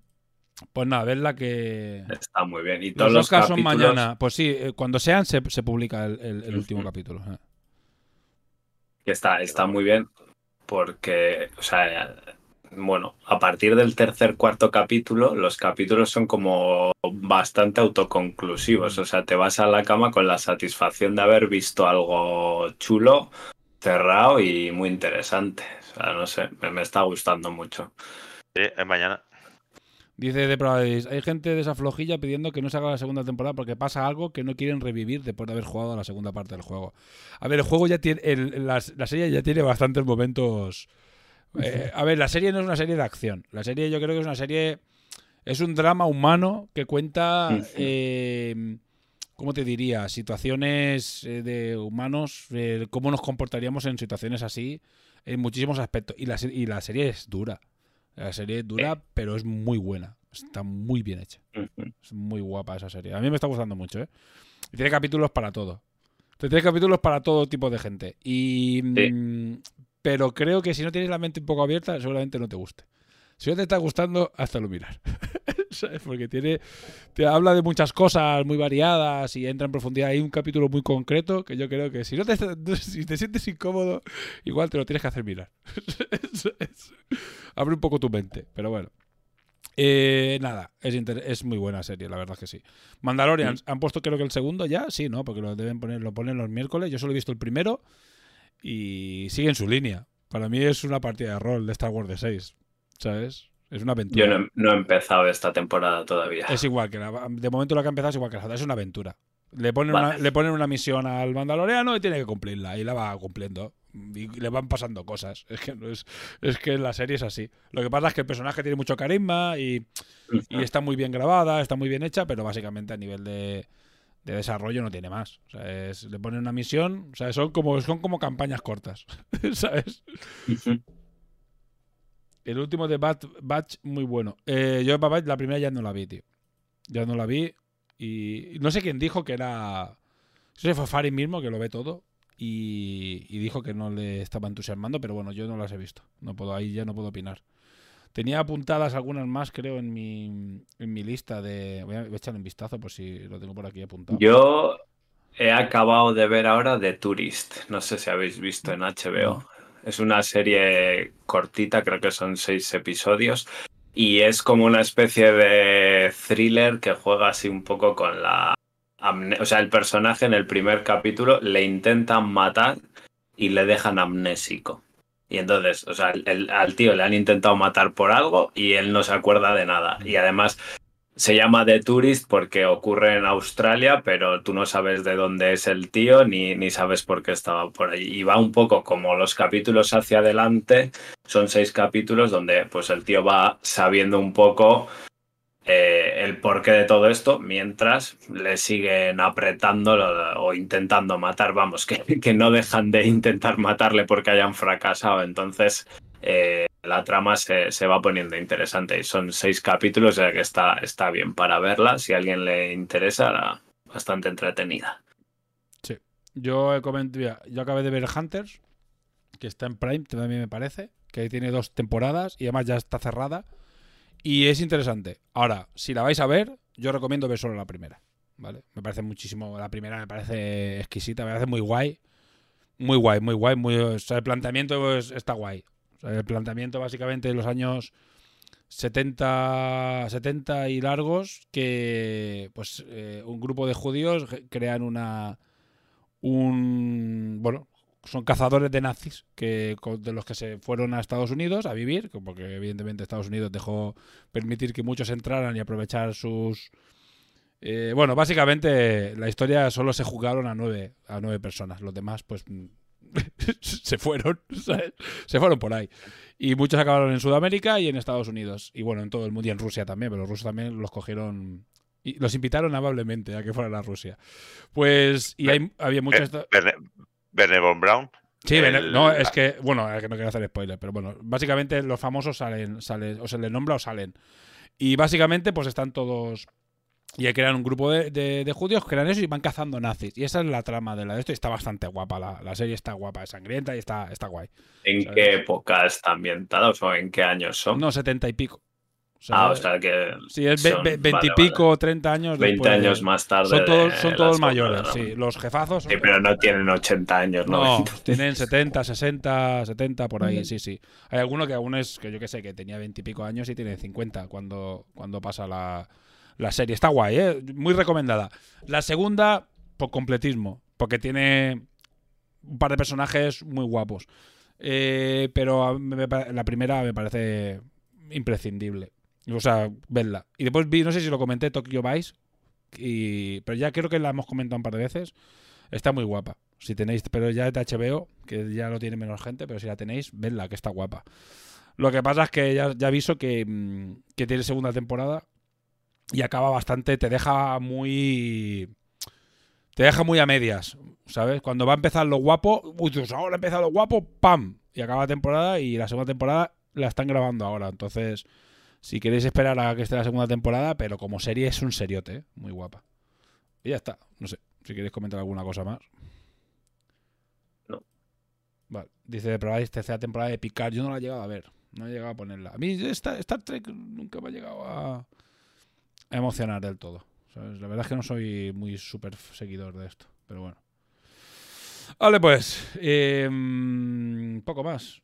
pues nada, verla que... Está muy bien. Y todos Los los, Oscars son capítulos- mañana. Pues sí, cuando sean se, se publica el, el- el último Ujú. capítulo. eh. que está, está muy bien porque, o sea, bueno, a partir del tercer, cuarto capítulo, los capítulos son como bastante autoconclusivos. O sea, te vas a la cama con la satisfacción de haber visto algo chulo, cerrado y muy interesante. O sea, no sé, me, me está gustando mucho. Sí, es mañana. Dice de Paradise, hay gente de esa flojilla pidiendo que no se haga la segunda temporada porque pasa algo que no quieren revivir después de haber jugado a la segunda parte del juego. A ver, el juego ya tiene, el- la, la serie ya tiene bastantes momentos... eh, a ver, la serie no es una serie de acción. La serie yo creo que es una serie... Es un drama humano que cuenta... Eh, ¿Cómo te diría? Situaciones eh, de humanos, eh, cómo nos comportaríamos en situaciones así, en muchísimos aspectos. Y la, se- y la serie es dura. La serie es dura, pero es muy buena. Está muy bien hecha. Es muy guapa esa serie. A mí me está gustando mucho, ¿eh? Y tiene capítulos para todo. Tiene capítulos para todo tipo de gente. Y. Sí. Mm, Pero creo que si no tienes la mente un poco abierta, seguramente no te guste. Si no te está gustando, hasta lo mirar. ¿Sabes? Porque tiene. Te habla de muchas cosas muy variadas y entra en profundidad. Hay un capítulo muy concreto que yo creo que si no te, si te sientes incómodo, igual te lo tienes que hacer mirar. Abre un poco tu mente, pero bueno. Eh, nada, es, es muy buena serie, la verdad que sí. Mandalorian, ¿han puesto creo que el segundo ya? Sí, ¿no? Porque lo deben poner, lo ponen los miércoles. Yo solo he visto el primero y sigue en su línea. Para mí es una partida de rol de Star Wars de 6, ¿sabes? Es una aventura. Yo no, he- no he empezado esta temporada todavía. Es igual que la, de momento lo que ha empezado es igual que la es una aventura. Le ponen, Vale. una, le ponen una misión al mandaloriano y tiene que cumplirla y la va cumpliendo. Y le van pasando cosas. Es que no es, es que la serie es así. Lo que pasa es que el personaje tiene mucho carisma y, y está muy bien grabada, está muy bien hecha, pero básicamente a nivel de, de desarrollo no tiene más. O sea, es- le ponen una misión, o sea, son como, son como campañas cortas, ¿sabes? El último de Bad Batch, muy bueno. Eh, yo Batch, la primera ya no la vi, tío. Ya no la vi. Y no sé quién dijo que era. Si fue Farin mismo que lo ve todo. Y, y dijo que no le estaba entusiasmando, pero bueno, yo no las he visto. No puedo, ahí ya no puedo opinar. Tenía apuntadas algunas más, creo, en mi, en mi lista de. Voy a, voy a echarle un vistazo por si lo tengo por aquí apuntado. Yo he acabado de ver ahora The Tourist. No sé si habéis visto en HBO. Es una serie cortita, creo que son seis episodios. Y es como una especie de thriller que juega así un poco con la... O sea, el personaje en el primer capítulo le intentan matar y le dejan amnésico. Y entonces, o sea, el- el- al tío le han intentado matar por algo y él no se acuerda de nada. Y además se llama The Tourist porque ocurre en Australia, pero tú no sabes de dónde es el tío ni, ni sabes por qué estaba por allí. Y va un poco como los capítulos hacia adelante. Son seis capítulos donde pues el tío va sabiendo un poco eh, el porqué de todo esto mientras le siguen apretando o intentando matar. Vamos, que, que no dejan de intentar matarle porque hayan fracasado. Entonces eh, la trama se, se va poniendo interesante y son seis capítulos, sea que está, está bien para verla. Si a alguien le interesa, la- bastante entretenida. Yo he coment- mira, yo acabé de ver Hunters, que está en Prime, también me parece, que tiene dos temporadas y además ya está cerrada. Y es interesante. Ahora, si la vais a ver, yo recomiendo ver solo la primera. ¿Vale? Me parece muchísimo. La primera me parece exquisita, me parece muy guay. Muy guay, muy guay. Muy, o sea, el planteamiento es- está guay. O sea, el planteamiento básicamente de los años 70, 70 y largos que pues eh, un grupo de judíos crean una un bueno son cazadores de nazis que de los que se fueron a Estados Unidos a vivir porque evidentemente Estados Unidos dejó permitir que muchos entraran y aprovechar sus eh, bueno básicamente la historia solo se jugaron a nueve a nueve personas los demás pues se fueron ¿sabes? se fueron por ahí y muchos acabaron en Sudamérica y en Estados Unidos. Y bueno, en todo el mundo y en Rusia también, pero los rusos también los cogieron y los invitaron amablemente a que fueran a Rusia. Pues, y hay, había muchas... Verne, Verne von Braun. Sí, el- no, es que, bueno, es que no quiero hacer spoiler, pero bueno, básicamente los famosos salen, salen o se les nombra o salen. Y básicamente, pues están todos. Y crean un grupo de, de- de judíos, crean eso y van cazando nazis. Y esa es la trama de la de esto. Y está bastante guapa. La, la serie está guapa, es sangrienta y está, está guay. ¿En ¿sabes? qué época está ambientados o en qué años son? No, setenta y pico. O sea, ah, o sea que. Sí, es ve- son- ve- vale, veintipico, treinta años. 20 después de- años más tarde. Son todos, son mayores, ¿no? sí. Los jefazos. son Sí, pero no tienen 80 años, ¿no? No, tienen 70, 60, 70 por ahí, sí, sí. Hay alguno que aún es, que yo que sé, que tenía 20 y pico años y tiene 50 cuando, cuando pasa la, la serie. Está guay, ¿eh? Muy recomendada. La segunda, por completismo, porque tiene un par de personajes muy guapos. Eh, pero a mí me pa- la primera me parece imprescindible. O sea, verla. Y después vi, no sé si lo comenté, Tokyo Vice, y, pero ya creo que la hemos comentado un par de veces. Está muy guapa. Si tenéis, pero ya de HBO, que ya lo tiene menos gente, pero si la tenéis, vedla, que está guapa. Lo que pasa es que ya, ya aviso que, mm, que tiene segunda temporada y acaba bastante, te deja muy. Te deja muy a medias, ¿sabes? Cuando va a empezar lo guapo, uy, pues ahora empieza lo guapo, ¡pam! Y acaba la temporada y la segunda temporada la están grabando ahora. Entonces, si queréis esperar a que esté la segunda temporada, pero como serie es un seriote, ¿eh? muy guapa. Y ya está, no sé, si queréis comentar alguna cosa más. No. Vale, dice, probáis tercera temporada de Picard, yo no la he llegado a ver, no he llegado a ponerla. A mí esta, Star Trek nunca me ha llegado a, emocionar del todo. ¿sabes? La verdad es que no soy muy súper seguidor de esto, pero bueno. Vale, pues, eh, mm, poco más.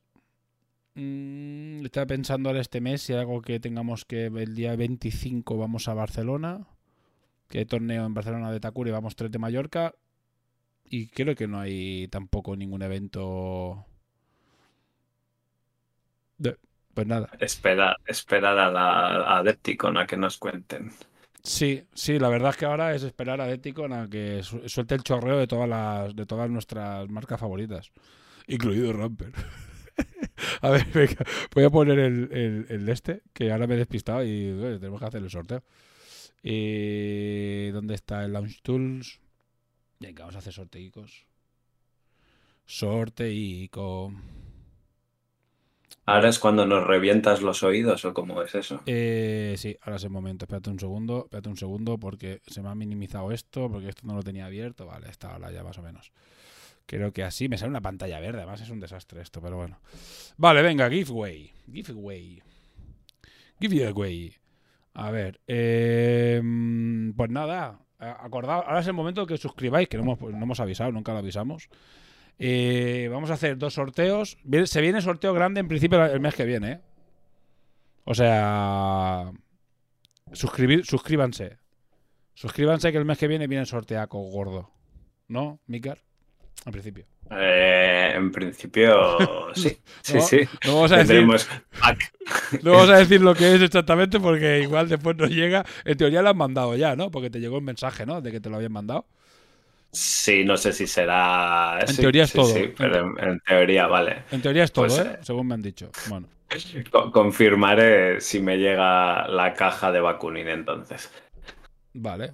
Mm, estaba pensando ahora este mes si algo que tengamos que el día 25 vamos a Barcelona, que hay torneo en Barcelona de Takuri, vamos 3 de Mallorca y creo que no hay tampoco ningún evento de- pues nada. Esperar, esperar a la a a que nos cuenten. Sí, sí, la verdad es que ahora es esperar a Deticon a que su- suelte el chorreo de todas las de todas nuestras marcas favoritas, incluido Ramper. a ver, venga, voy a poner el, el, el de este, que ahora me he despistado y bueno, tenemos que hacer el sorteo. Y ¿Dónde está el Launch Tools? Venga, vamos a hacer sorteicos. Sorteico. ¿Ahora es cuando nos revientas los oídos o cómo es eso? Eh, sí, ahora es el momento. Espérate un segundo, espérate un segundo porque se me ha minimizado esto, porque esto no lo tenía abierto. Vale, está ahora ya más o menos. Creo que así me sale una pantalla verde. Además es un desastre esto, pero bueno. Vale, venga, giveaway. Giveaway. Giveaway. A ver. eh, pues nada. a- Acordad, ahora es el momento que suscribáis, que no hemos, no hemos avisado, nunca lo avisamos. Eh, vamos a hacer dos sorteos. Se viene sorteo grande en principio el mes que viene, ¿eh? O sea, suscribir, suscríbanse. Suscríbanse que el mes que viene viene sorteaco gordo. ¿No, Mikar? En principio. Eh, en principio, sí. Sí, No, sí. No vamos, a decir, Tendremos pack. no vamos a decir lo que es exactamente porque igual después nos llega. En teoría lo han mandado ya, ¿no? Porque te llegó el mensaje, ¿no? De que te lo habían mandado. Sí, no sé si será. En sí, teoría es sí, todo. sí, pero en, en teoría, vale. En teoría es todo, Pues, ¿eh? eh, Según me han dicho. Bueno. Co- confirmaré si me llega la caja de Bakunin entonces. Vale.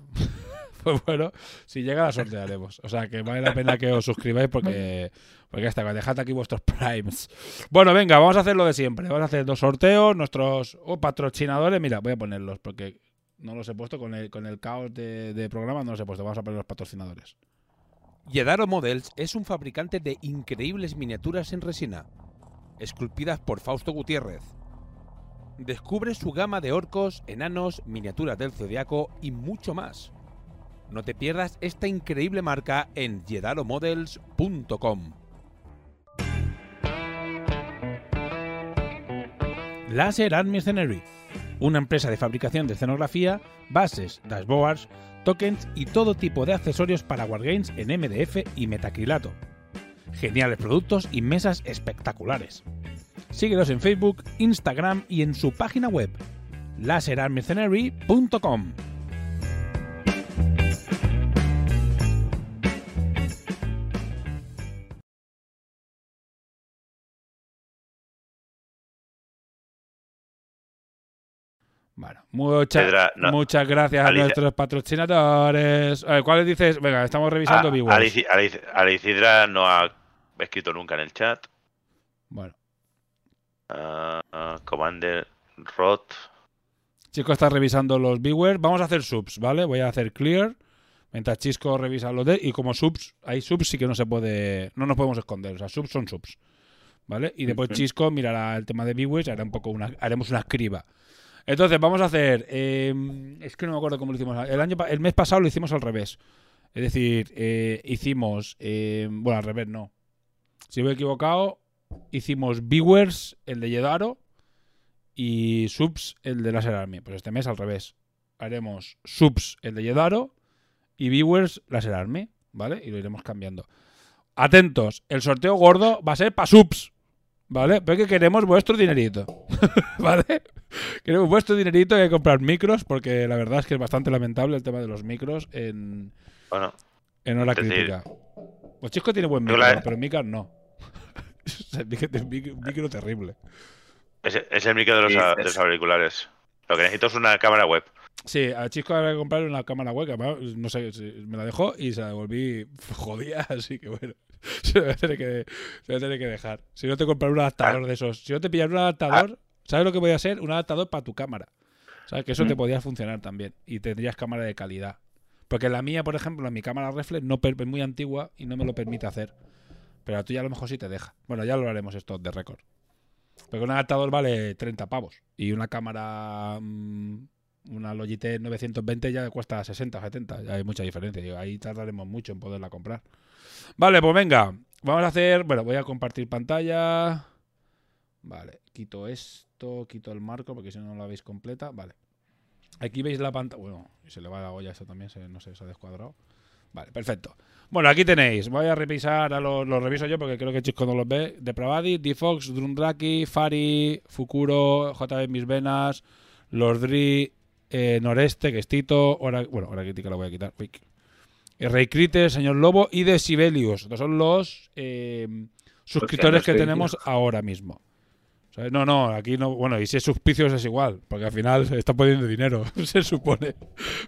Pues bueno, si llega la sortearemos. O sea que vale la pena que os suscribáis porque, porque está, dejad aquí vuestros primes. Bueno, venga, vamos a hacer lo de siempre. Vamos a hacer dos sorteos. Nuestros oh, patrocinadores, mira, voy a ponerlos porque no los he puesto con el, con el caos de, de programa, no los he puesto. Vamos a poner los patrocinadores. Yedaro Models es un fabricante de increíbles miniaturas en resina, esculpidas por Fausto Gutiérrez. Descubre su gama de orcos, enanos, miniaturas del zodiaco y mucho más. No te pierdas esta increíble marca en jedalomodels.com. Laser Art Mercenary, una empresa de fabricación de escenografía, bases, dashboards, tokens y todo tipo de accesorios para wargames en MDF y metacrilato. Geniales productos y mesas espectaculares. Síguelos en Facebook, Instagram y en su página web, laserartmercenary.com. Bueno, mucha- no. muchas gracias a nuestros patrocinadores. Ver, ¿Cuáles dices? Venga, estamos revisando A- viewers. Alici- Alici- Alicidra no ha escrito nunca en el chat. Bueno, Ah, ah, Commander Roth. Chisco está revisando los viewers. Vamos a hacer subs, ¿vale? Voy a hacer clear. Mientras Chisco revisa los de. Y como subs, hay subs sí que no se puede. No nos podemos esconder. O sea, subs son subs. ¿Vale? Y después. Chisco mirará el tema de viewers y hará un poco una, haremos una escriba. Entonces, vamos a hacer. eh, es que no me acuerdo cómo lo hicimos. El, año, el mes pasado lo hicimos al revés. Es decir, eh, hicimos. eh, bueno, al revés no. Si me he equivocado, hicimos viewers, el de Yedaro, y subs, el de Laser Army. Pues este mes al revés. Haremos subs, el de Yedaro, y viewers, Laser Army. ¿Vale? Y lo iremos cambiando. Atentos, el sorteo gordo va a ser para subs. ¿Vale? Pero que queremos vuestro dinerito. ¿Vale? Queremos vuestro dinerito y hay que comprar micros porque la verdad es que es bastante lamentable el tema de los micros en, Bueno, en hora Es decir, crítica. Pues Chisco tiene buen micro, la- pero Micas no. O sea, micro, terrible. es, es el micro de los, ¿Qué a- de dices? los auriculares. Lo que necesito es una cámara web. Sí, a Chisco habrá que comprarle una cámara web, que además, no sé, si- me la dejó y se la devolví jodida, así que bueno, se me va a tener que, se me va a tener que dejar. Si no te comprar un adaptador de esos, si no te pillas un adaptador, ¿sabes lo que voy a hacer? Un adaptador para tu cámara. ¿Sabes? Que eso te Mm. podía funcionar también y tendrías cámara de calidad. Porque la mía, por ejemplo, mi cámara reflex no es muy antigua y no me lo permite hacer. Pero la tuya a lo mejor sí te deja. Bueno, ya lo haremos esto de récord. Porque un adaptador vale 30 pavos. Y una cámara, mm, una Logitech 920 ya cuesta 60 o 70. Ya hay mucha diferencia. Ahí tardaremos mucho en poderla comprar. Vale, pues venga. Vamos a hacer. Bueno, voy a compartir pantalla. Vale, quito esto, quito el marco porque si no, no la veis completa. Vale. Aquí veis la pantalla. Bueno, se le va la olla esto también, se, no sé, se ha descuadrado. Vale, perfecto. Bueno, aquí tenéis. Voy a revisar, a los, los reviso yo porque creo que Chisco no los ve. Depravadi, D-Fox, Drundraki, Fari, Fukuro, JB Mis Venas, Lordri, eh, Noreste, que es Tito. Hora, bueno, hora crítica la voy a quitar. Uy. Eh, Rey Crite, Señor Lobo y de Sibelius. Estos son los eh, suscriptores que tenemos ahora mismo. ¿Sabes? No, no, aquí no. Bueno, y si es suspicios es igual, porque al final se está poniendo dinero, se supone.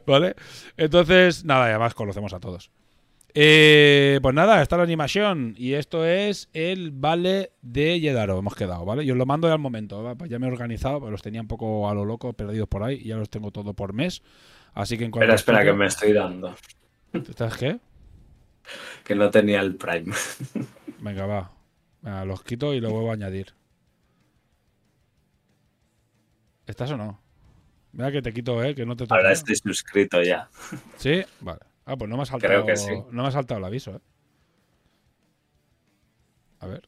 ¿Vale? Entonces, nada, y además conocemos a todos. Eh, pues nada, está la animación. Y esto es el vale de Yedaro. Hemos quedado, ¿vale? Yo os lo mando ya al momento. ¿vale? Pues ya me he organizado, pero los tenía un poco a lo loco, perdidos por ahí. Y ya los tengo todo por mes. Así que en cuanto. Espera, espera, que me estoy dando. ¿Estás qué? Que no tenía el Prime. Venga, va. Venga, los quito y lo vuelvo a añadir. ¿Estás o no? Mira que te quito, ¿eh? Que no te. Ahora estoy suscrito ya. ¿Sí? Vale. Ah, pues no me ha saltado, Creo que sí. no me ha saltado el aviso, ¿eh? A ver.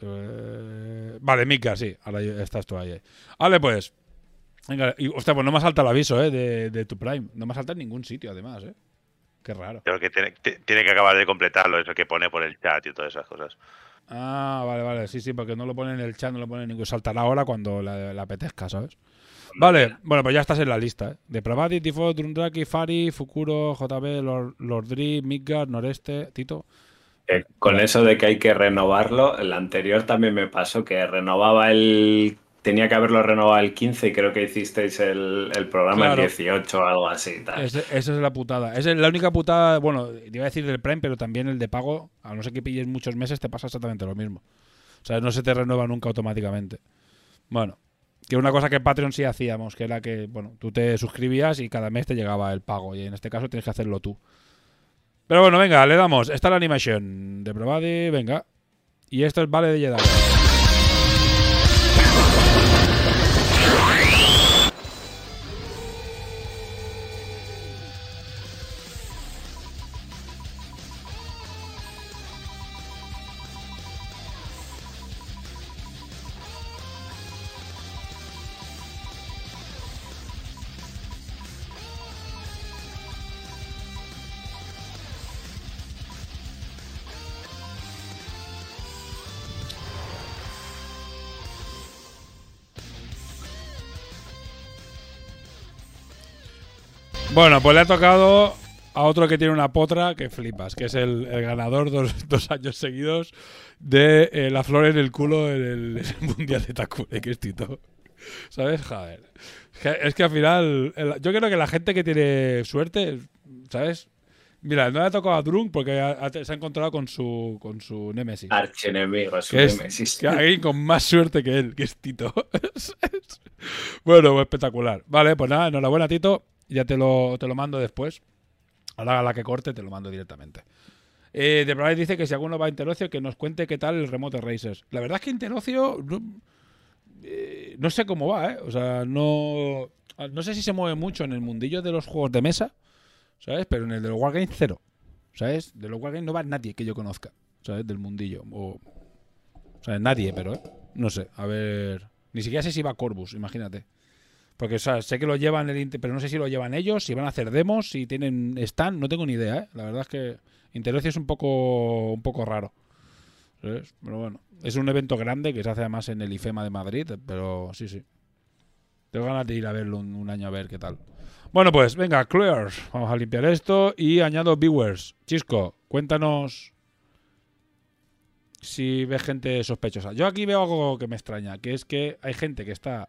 Eh, Vale, Mika, sí. Ahora estás tú ahí. Vale, pues. Venga, y, hostia, pues no me ha saltado el aviso, ¿eh? De, de tu Prime. No me ha saltado en ningún sitio, además, ¿eh? Qué raro. Creo que tiene, ti- tiene que acabar de completarlo, eso que pone por el chat y todas esas cosas. Ah, vale, vale. Sí, sí, porque no lo pone en el chat, no lo pone en ningún. Saltará ahora cuando le, le apetezca, ¿sabes? Vale, bueno, pues ya estás en la lista, ¿eh? De Pravati, Tifo, Drundraki, Fari, Fukuro, JB, Lord, Lordri, Midgard, Noreste, Tito. Eh, con eso de que hay que renovarlo, el anterior también me pasó que renovaba el. Tenía que haberlo renovado el 15 y creo que hicisteis el, el programa Claro. el 18 o algo así. tal. Esa es la putada. Es la única putada, bueno, te iba a decir del Prime, pero también el de pago, a no ser que pilles muchos meses, te pasa exactamente lo mismo. O sea, no se te renueva nunca automáticamente. Bueno, que una cosa que en Patreon sí hacíamos, que era que, bueno, tú te suscribías y cada mes te llegaba el pago, y en este caso tienes que hacerlo tú. Pero bueno, venga, le damos. Esta es la animación de Provadi, venga. Y esto es Vale de Jedi. Bueno, pues le ha tocado a otro que tiene una potra que flipas, que es el, el ganador dos, dos años seguidos de eh, la flor en el culo en el, en el Mundial de Takure, que es Tito. ¿Sabes? Joder. Es que, es que al final, el- yo creo que la gente que tiene suerte, ¿sabes? Mira, no le ha tocado a Drunk porque ha- ha- se ha encontrado con su, con su Némesis. Archienemigo, su Que es némesis. que alguien con más suerte que él, que es Tito. bueno, pues espectacular. Vale, pues nada, enhorabuena, Tito. Ya te lo, te lo mando después. Ahora a la que corte te lo mando directamente. Eh, de Brave dice que si alguno va a Interocio, que nos cuente qué tal el Remote Racers. La verdad es que Interocio no, eh, no sé cómo va, ¿eh? O sea, no, no sé si se mueve mucho en el mundillo de los juegos de mesa, ¿sabes? Pero en el de los Wargames, cero. ¿Sabes? De los Wargames no va nadie que yo conozca, ¿sabes? Del mundillo. O, sea, nadie, pero, ¿eh? No sé, a ver. Ni siquiera sé si va Corbus, imagínate. Porque, o sea, sé que lo llevan el pero no sé si lo llevan ellos, si van a hacer demos, si tienen stand, no tengo ni idea, ¿eh? La verdad es que Interocio es un poco, un poco raro. ¿sabes? Pero bueno, es un evento grande que se hace además en el IFEMA de Madrid, pero sí, sí. Tengo ganas de ir a verlo un, un año a ver qué tal. Bueno, pues venga, Clears. Vamos a limpiar esto y añado viewers. Chisco, cuéntanos si ves gente sospechosa. Yo aquí veo algo que me extraña, que es que hay gente que está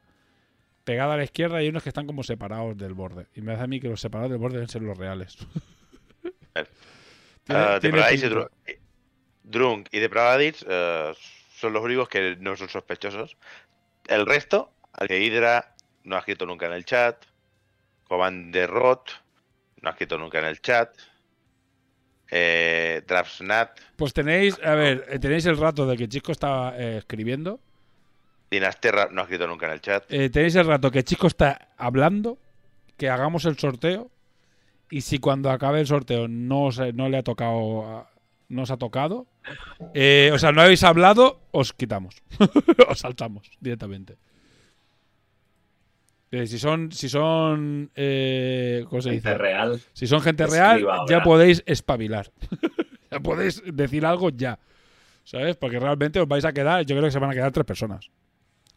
pegada a la izquierda y unos que están como separados del borde. Y me hace a mí que los separados del borde deben ser los reales. Tiene- Ah, y. Dru- eh, Drunk y Depravadis eh, son los únicos que no son sospechosos. El resto, al que Hydra no ha escrito nunca en el chat, Commander Rot no ha escrito nunca en el chat, eh, Draftsnat, Pues tenéis, a ver, eh, tenéis el rato de que Chisco está eh, escribiendo. Dinasterra no ha escrito nunca en el chat. Eh, tenéis el rato que Chisco está hablando, que hagamos el sorteo. Y si cuando acabe el sorteo no, os- no le ha tocado, a- no os ha tocado, eh, o sea, no habéis hablado, os quitamos. os saltamos directamente. Eh, si son, si son, eh, ¿cómo se Gente dice? real. Si son gente real, ahora. ya podéis espabilar. ya podéis decir algo ya. ¿Sabes? Porque realmente os vais a quedar, yo creo que se van a quedar tres personas.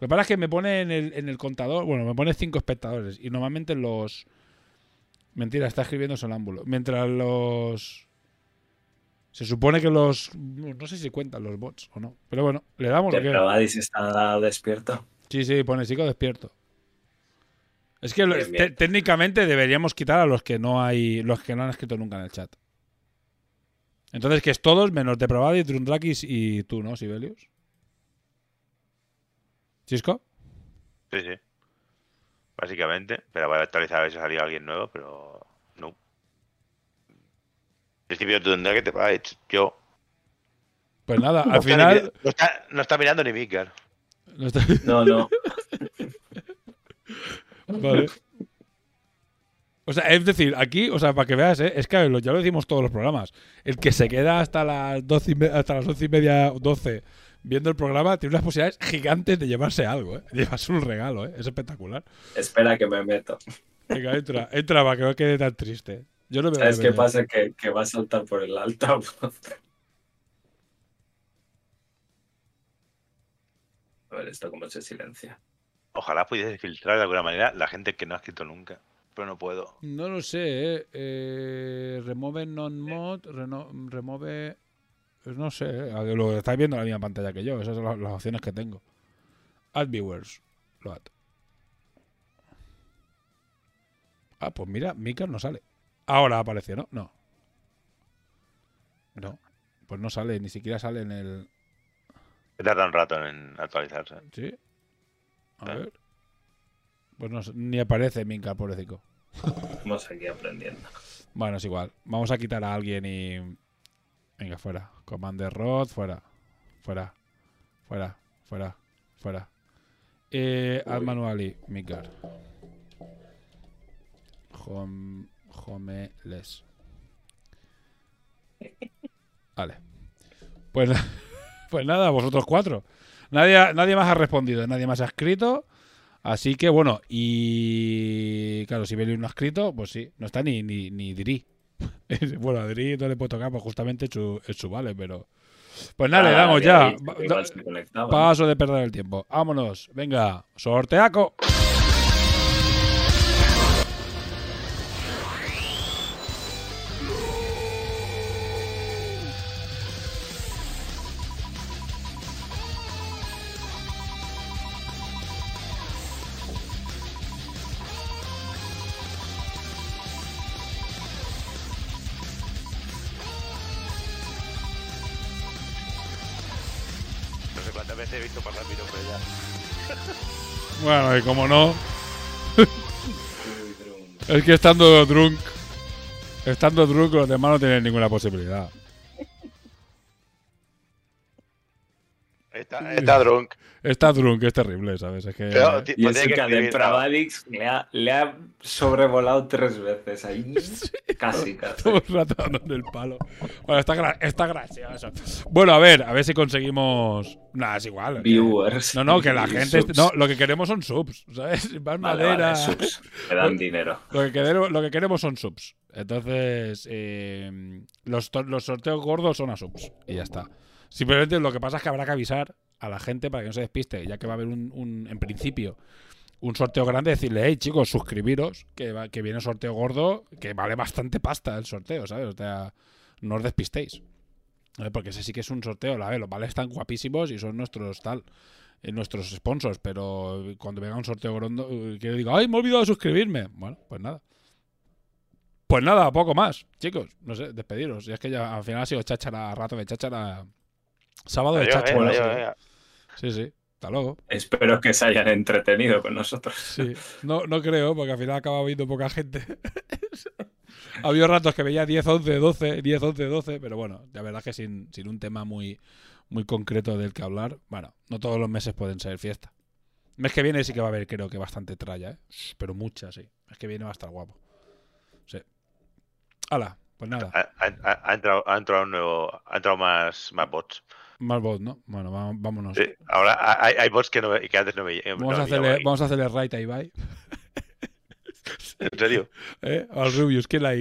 Lo que pasa es que me pone en el, en el contador, bueno, me pone cinco espectadores. Y normalmente los. Mentira, está escribiendo sonámbulo. Mientras los. Se supone que los. No sé si cuentan los bots o no. Pero bueno, le damos lo que. Está despierto. Sí, sí, pone chico despierto. Es que Bien, bien. técnicamente deberíamos quitar a los que no hay, los que no han escrito nunca en el chat. Entonces, que es todos menos Depravadis, Drundrakis y tú, ¿no, Sibelius? ¿Chisco? Sí, sí. Básicamente. Pero voy a actualizar a ver si salía alguien nuevo, pero no. En principio tendrá que te Yo. Pues nada, No al está final. ni- no, está, no está mirando ni Mikar. no está- No, no. Vale. O sea, es decir, aquí, o sea, para que veas, ¿eh? es que lo- ya lo decimos todos los programas. El que se queda hasta las doce y me- hasta las once y media, doce, viendo el programa, tiene unas posibilidades gigantes de llevarse algo, ¿eh? Llevarse un regalo, ¿eh? Es espectacular. Espera que me meto. Venga, entra, entra para que no quede tan triste. Yo no me voy a ¿Sabes qué pasa? Que, que va a saltar por el altavoz. A ver, esto cómo se silencia. Ojalá pudiese filtrar de alguna manera la gente que no ha escrito nunca. Pero no puedo. No lo sé, ¿eh? Eh, remove non-mod, remove... pues no sé, ¿eh? lo estáis viendo en la misma pantalla que yo, esas son las, las opciones que tengo. Add viewers, lo add. Ah, pues mira, Mikar no sale. Ahora apareció, ¿no? No. No, pues no sale, ni siquiera sale en el... Tarda un rato en actualizarse. ¿Sí? A Ah. ver. Pues no, sé, ni aparece Mikar, pobrecito. Vamos aquí aprendiendo. Bueno, es igual. Vamos a quitar a alguien y. Venga, fuera. Commander Rod, fuera. Fuera. Fuera. Fuera. Fuera. Eh, Ad manually, Mikar. Home. Homeless. Vale. Pues, pues nada, vosotros cuatro. Nadie, nadie más ha respondido, nadie más ha escrito. Así que bueno, y claro, si Belius no ha escrito, pues sí, no está ni, ni, ni Diri. bueno, a Diri no le puedo tocar, pues justamente es su, es su vale, pero. Pues nada, le Ah, damos ya. Paso de perder el tiempo. Vámonos. Venga, sorteaco. Bueno, y como no, es que estando drunk, estando drunk los demás no tienen ninguna posibilidad. Está, está drunk. Está drunk, es terrible, ¿sabes? Es que... Pero, ti- Y pues ese que escribir, de Pravadix le ha, le ha sobrevolado tres veces ahí. Casi, casi. Todo el rato dando el palo. Bueno, está, gra- está gracioso. Bueno, a ver, a ver si conseguimos. Nada, es igual. que- Viewers. No, no, que la gente. subs. No, lo que queremos son subs, ¿sabes? Más Vale, madera. vale, subs. Me dan dinero. Lo que, queremos, lo que queremos son subs. Entonces, eh, los sorteos gordos son a subs. Y ya está. Simplemente lo que pasa es que habrá que avisar a la gente para que no se despiste, ya que va a haber un, un- en principio un sorteo grande, decirle, hey chicos, suscribiros, que, va- que viene sorteo gordo, que vale bastante pasta el sorteo, ¿sabes? O sea, no os despistéis. Porque ese sí que es un sorteo, la los vales están guapísimos y son nuestros tal, eh, nuestros sponsors, pero cuando venga un sorteo gordo, eh, que digo, ay, me he olvidado de suscribirme. Bueno, pues nada. Pues nada, poco más, chicos. No sé, despediros. Y es que ya al final ha sido cháchara, rato de cháchara. Sábado de adiós, sí. Sí, sí. Hasta luego. Espero que se hayan entretenido con nosotros. Sí. No, no creo, porque al final acaba viendo poca gente. ha habido ratos que veía 10, 11, 12, 10, 11, 12, pero bueno, la verdad es que sin, sin un tema muy, muy concreto del que hablar, bueno, no todos los meses pueden ser fiesta. El mes que viene sí que va a haber, creo que bastante tralla, ¿eh? Pero mucha, sí. El mes que viene va a estar guapo. Sí. Hala, pues nada. Ha, ha- ha- ha entrado, ha entrado un nuevo, ha entrado más, más bots. Más bot, ¿no? Bueno, vámonos. Sí, ahora hay, hay bots que, no, que antes no veía. Vamos, no a hacerle, vamos a hacerle right a Ibai. En serio. ¿Eh? Al Rubius, ¿quién la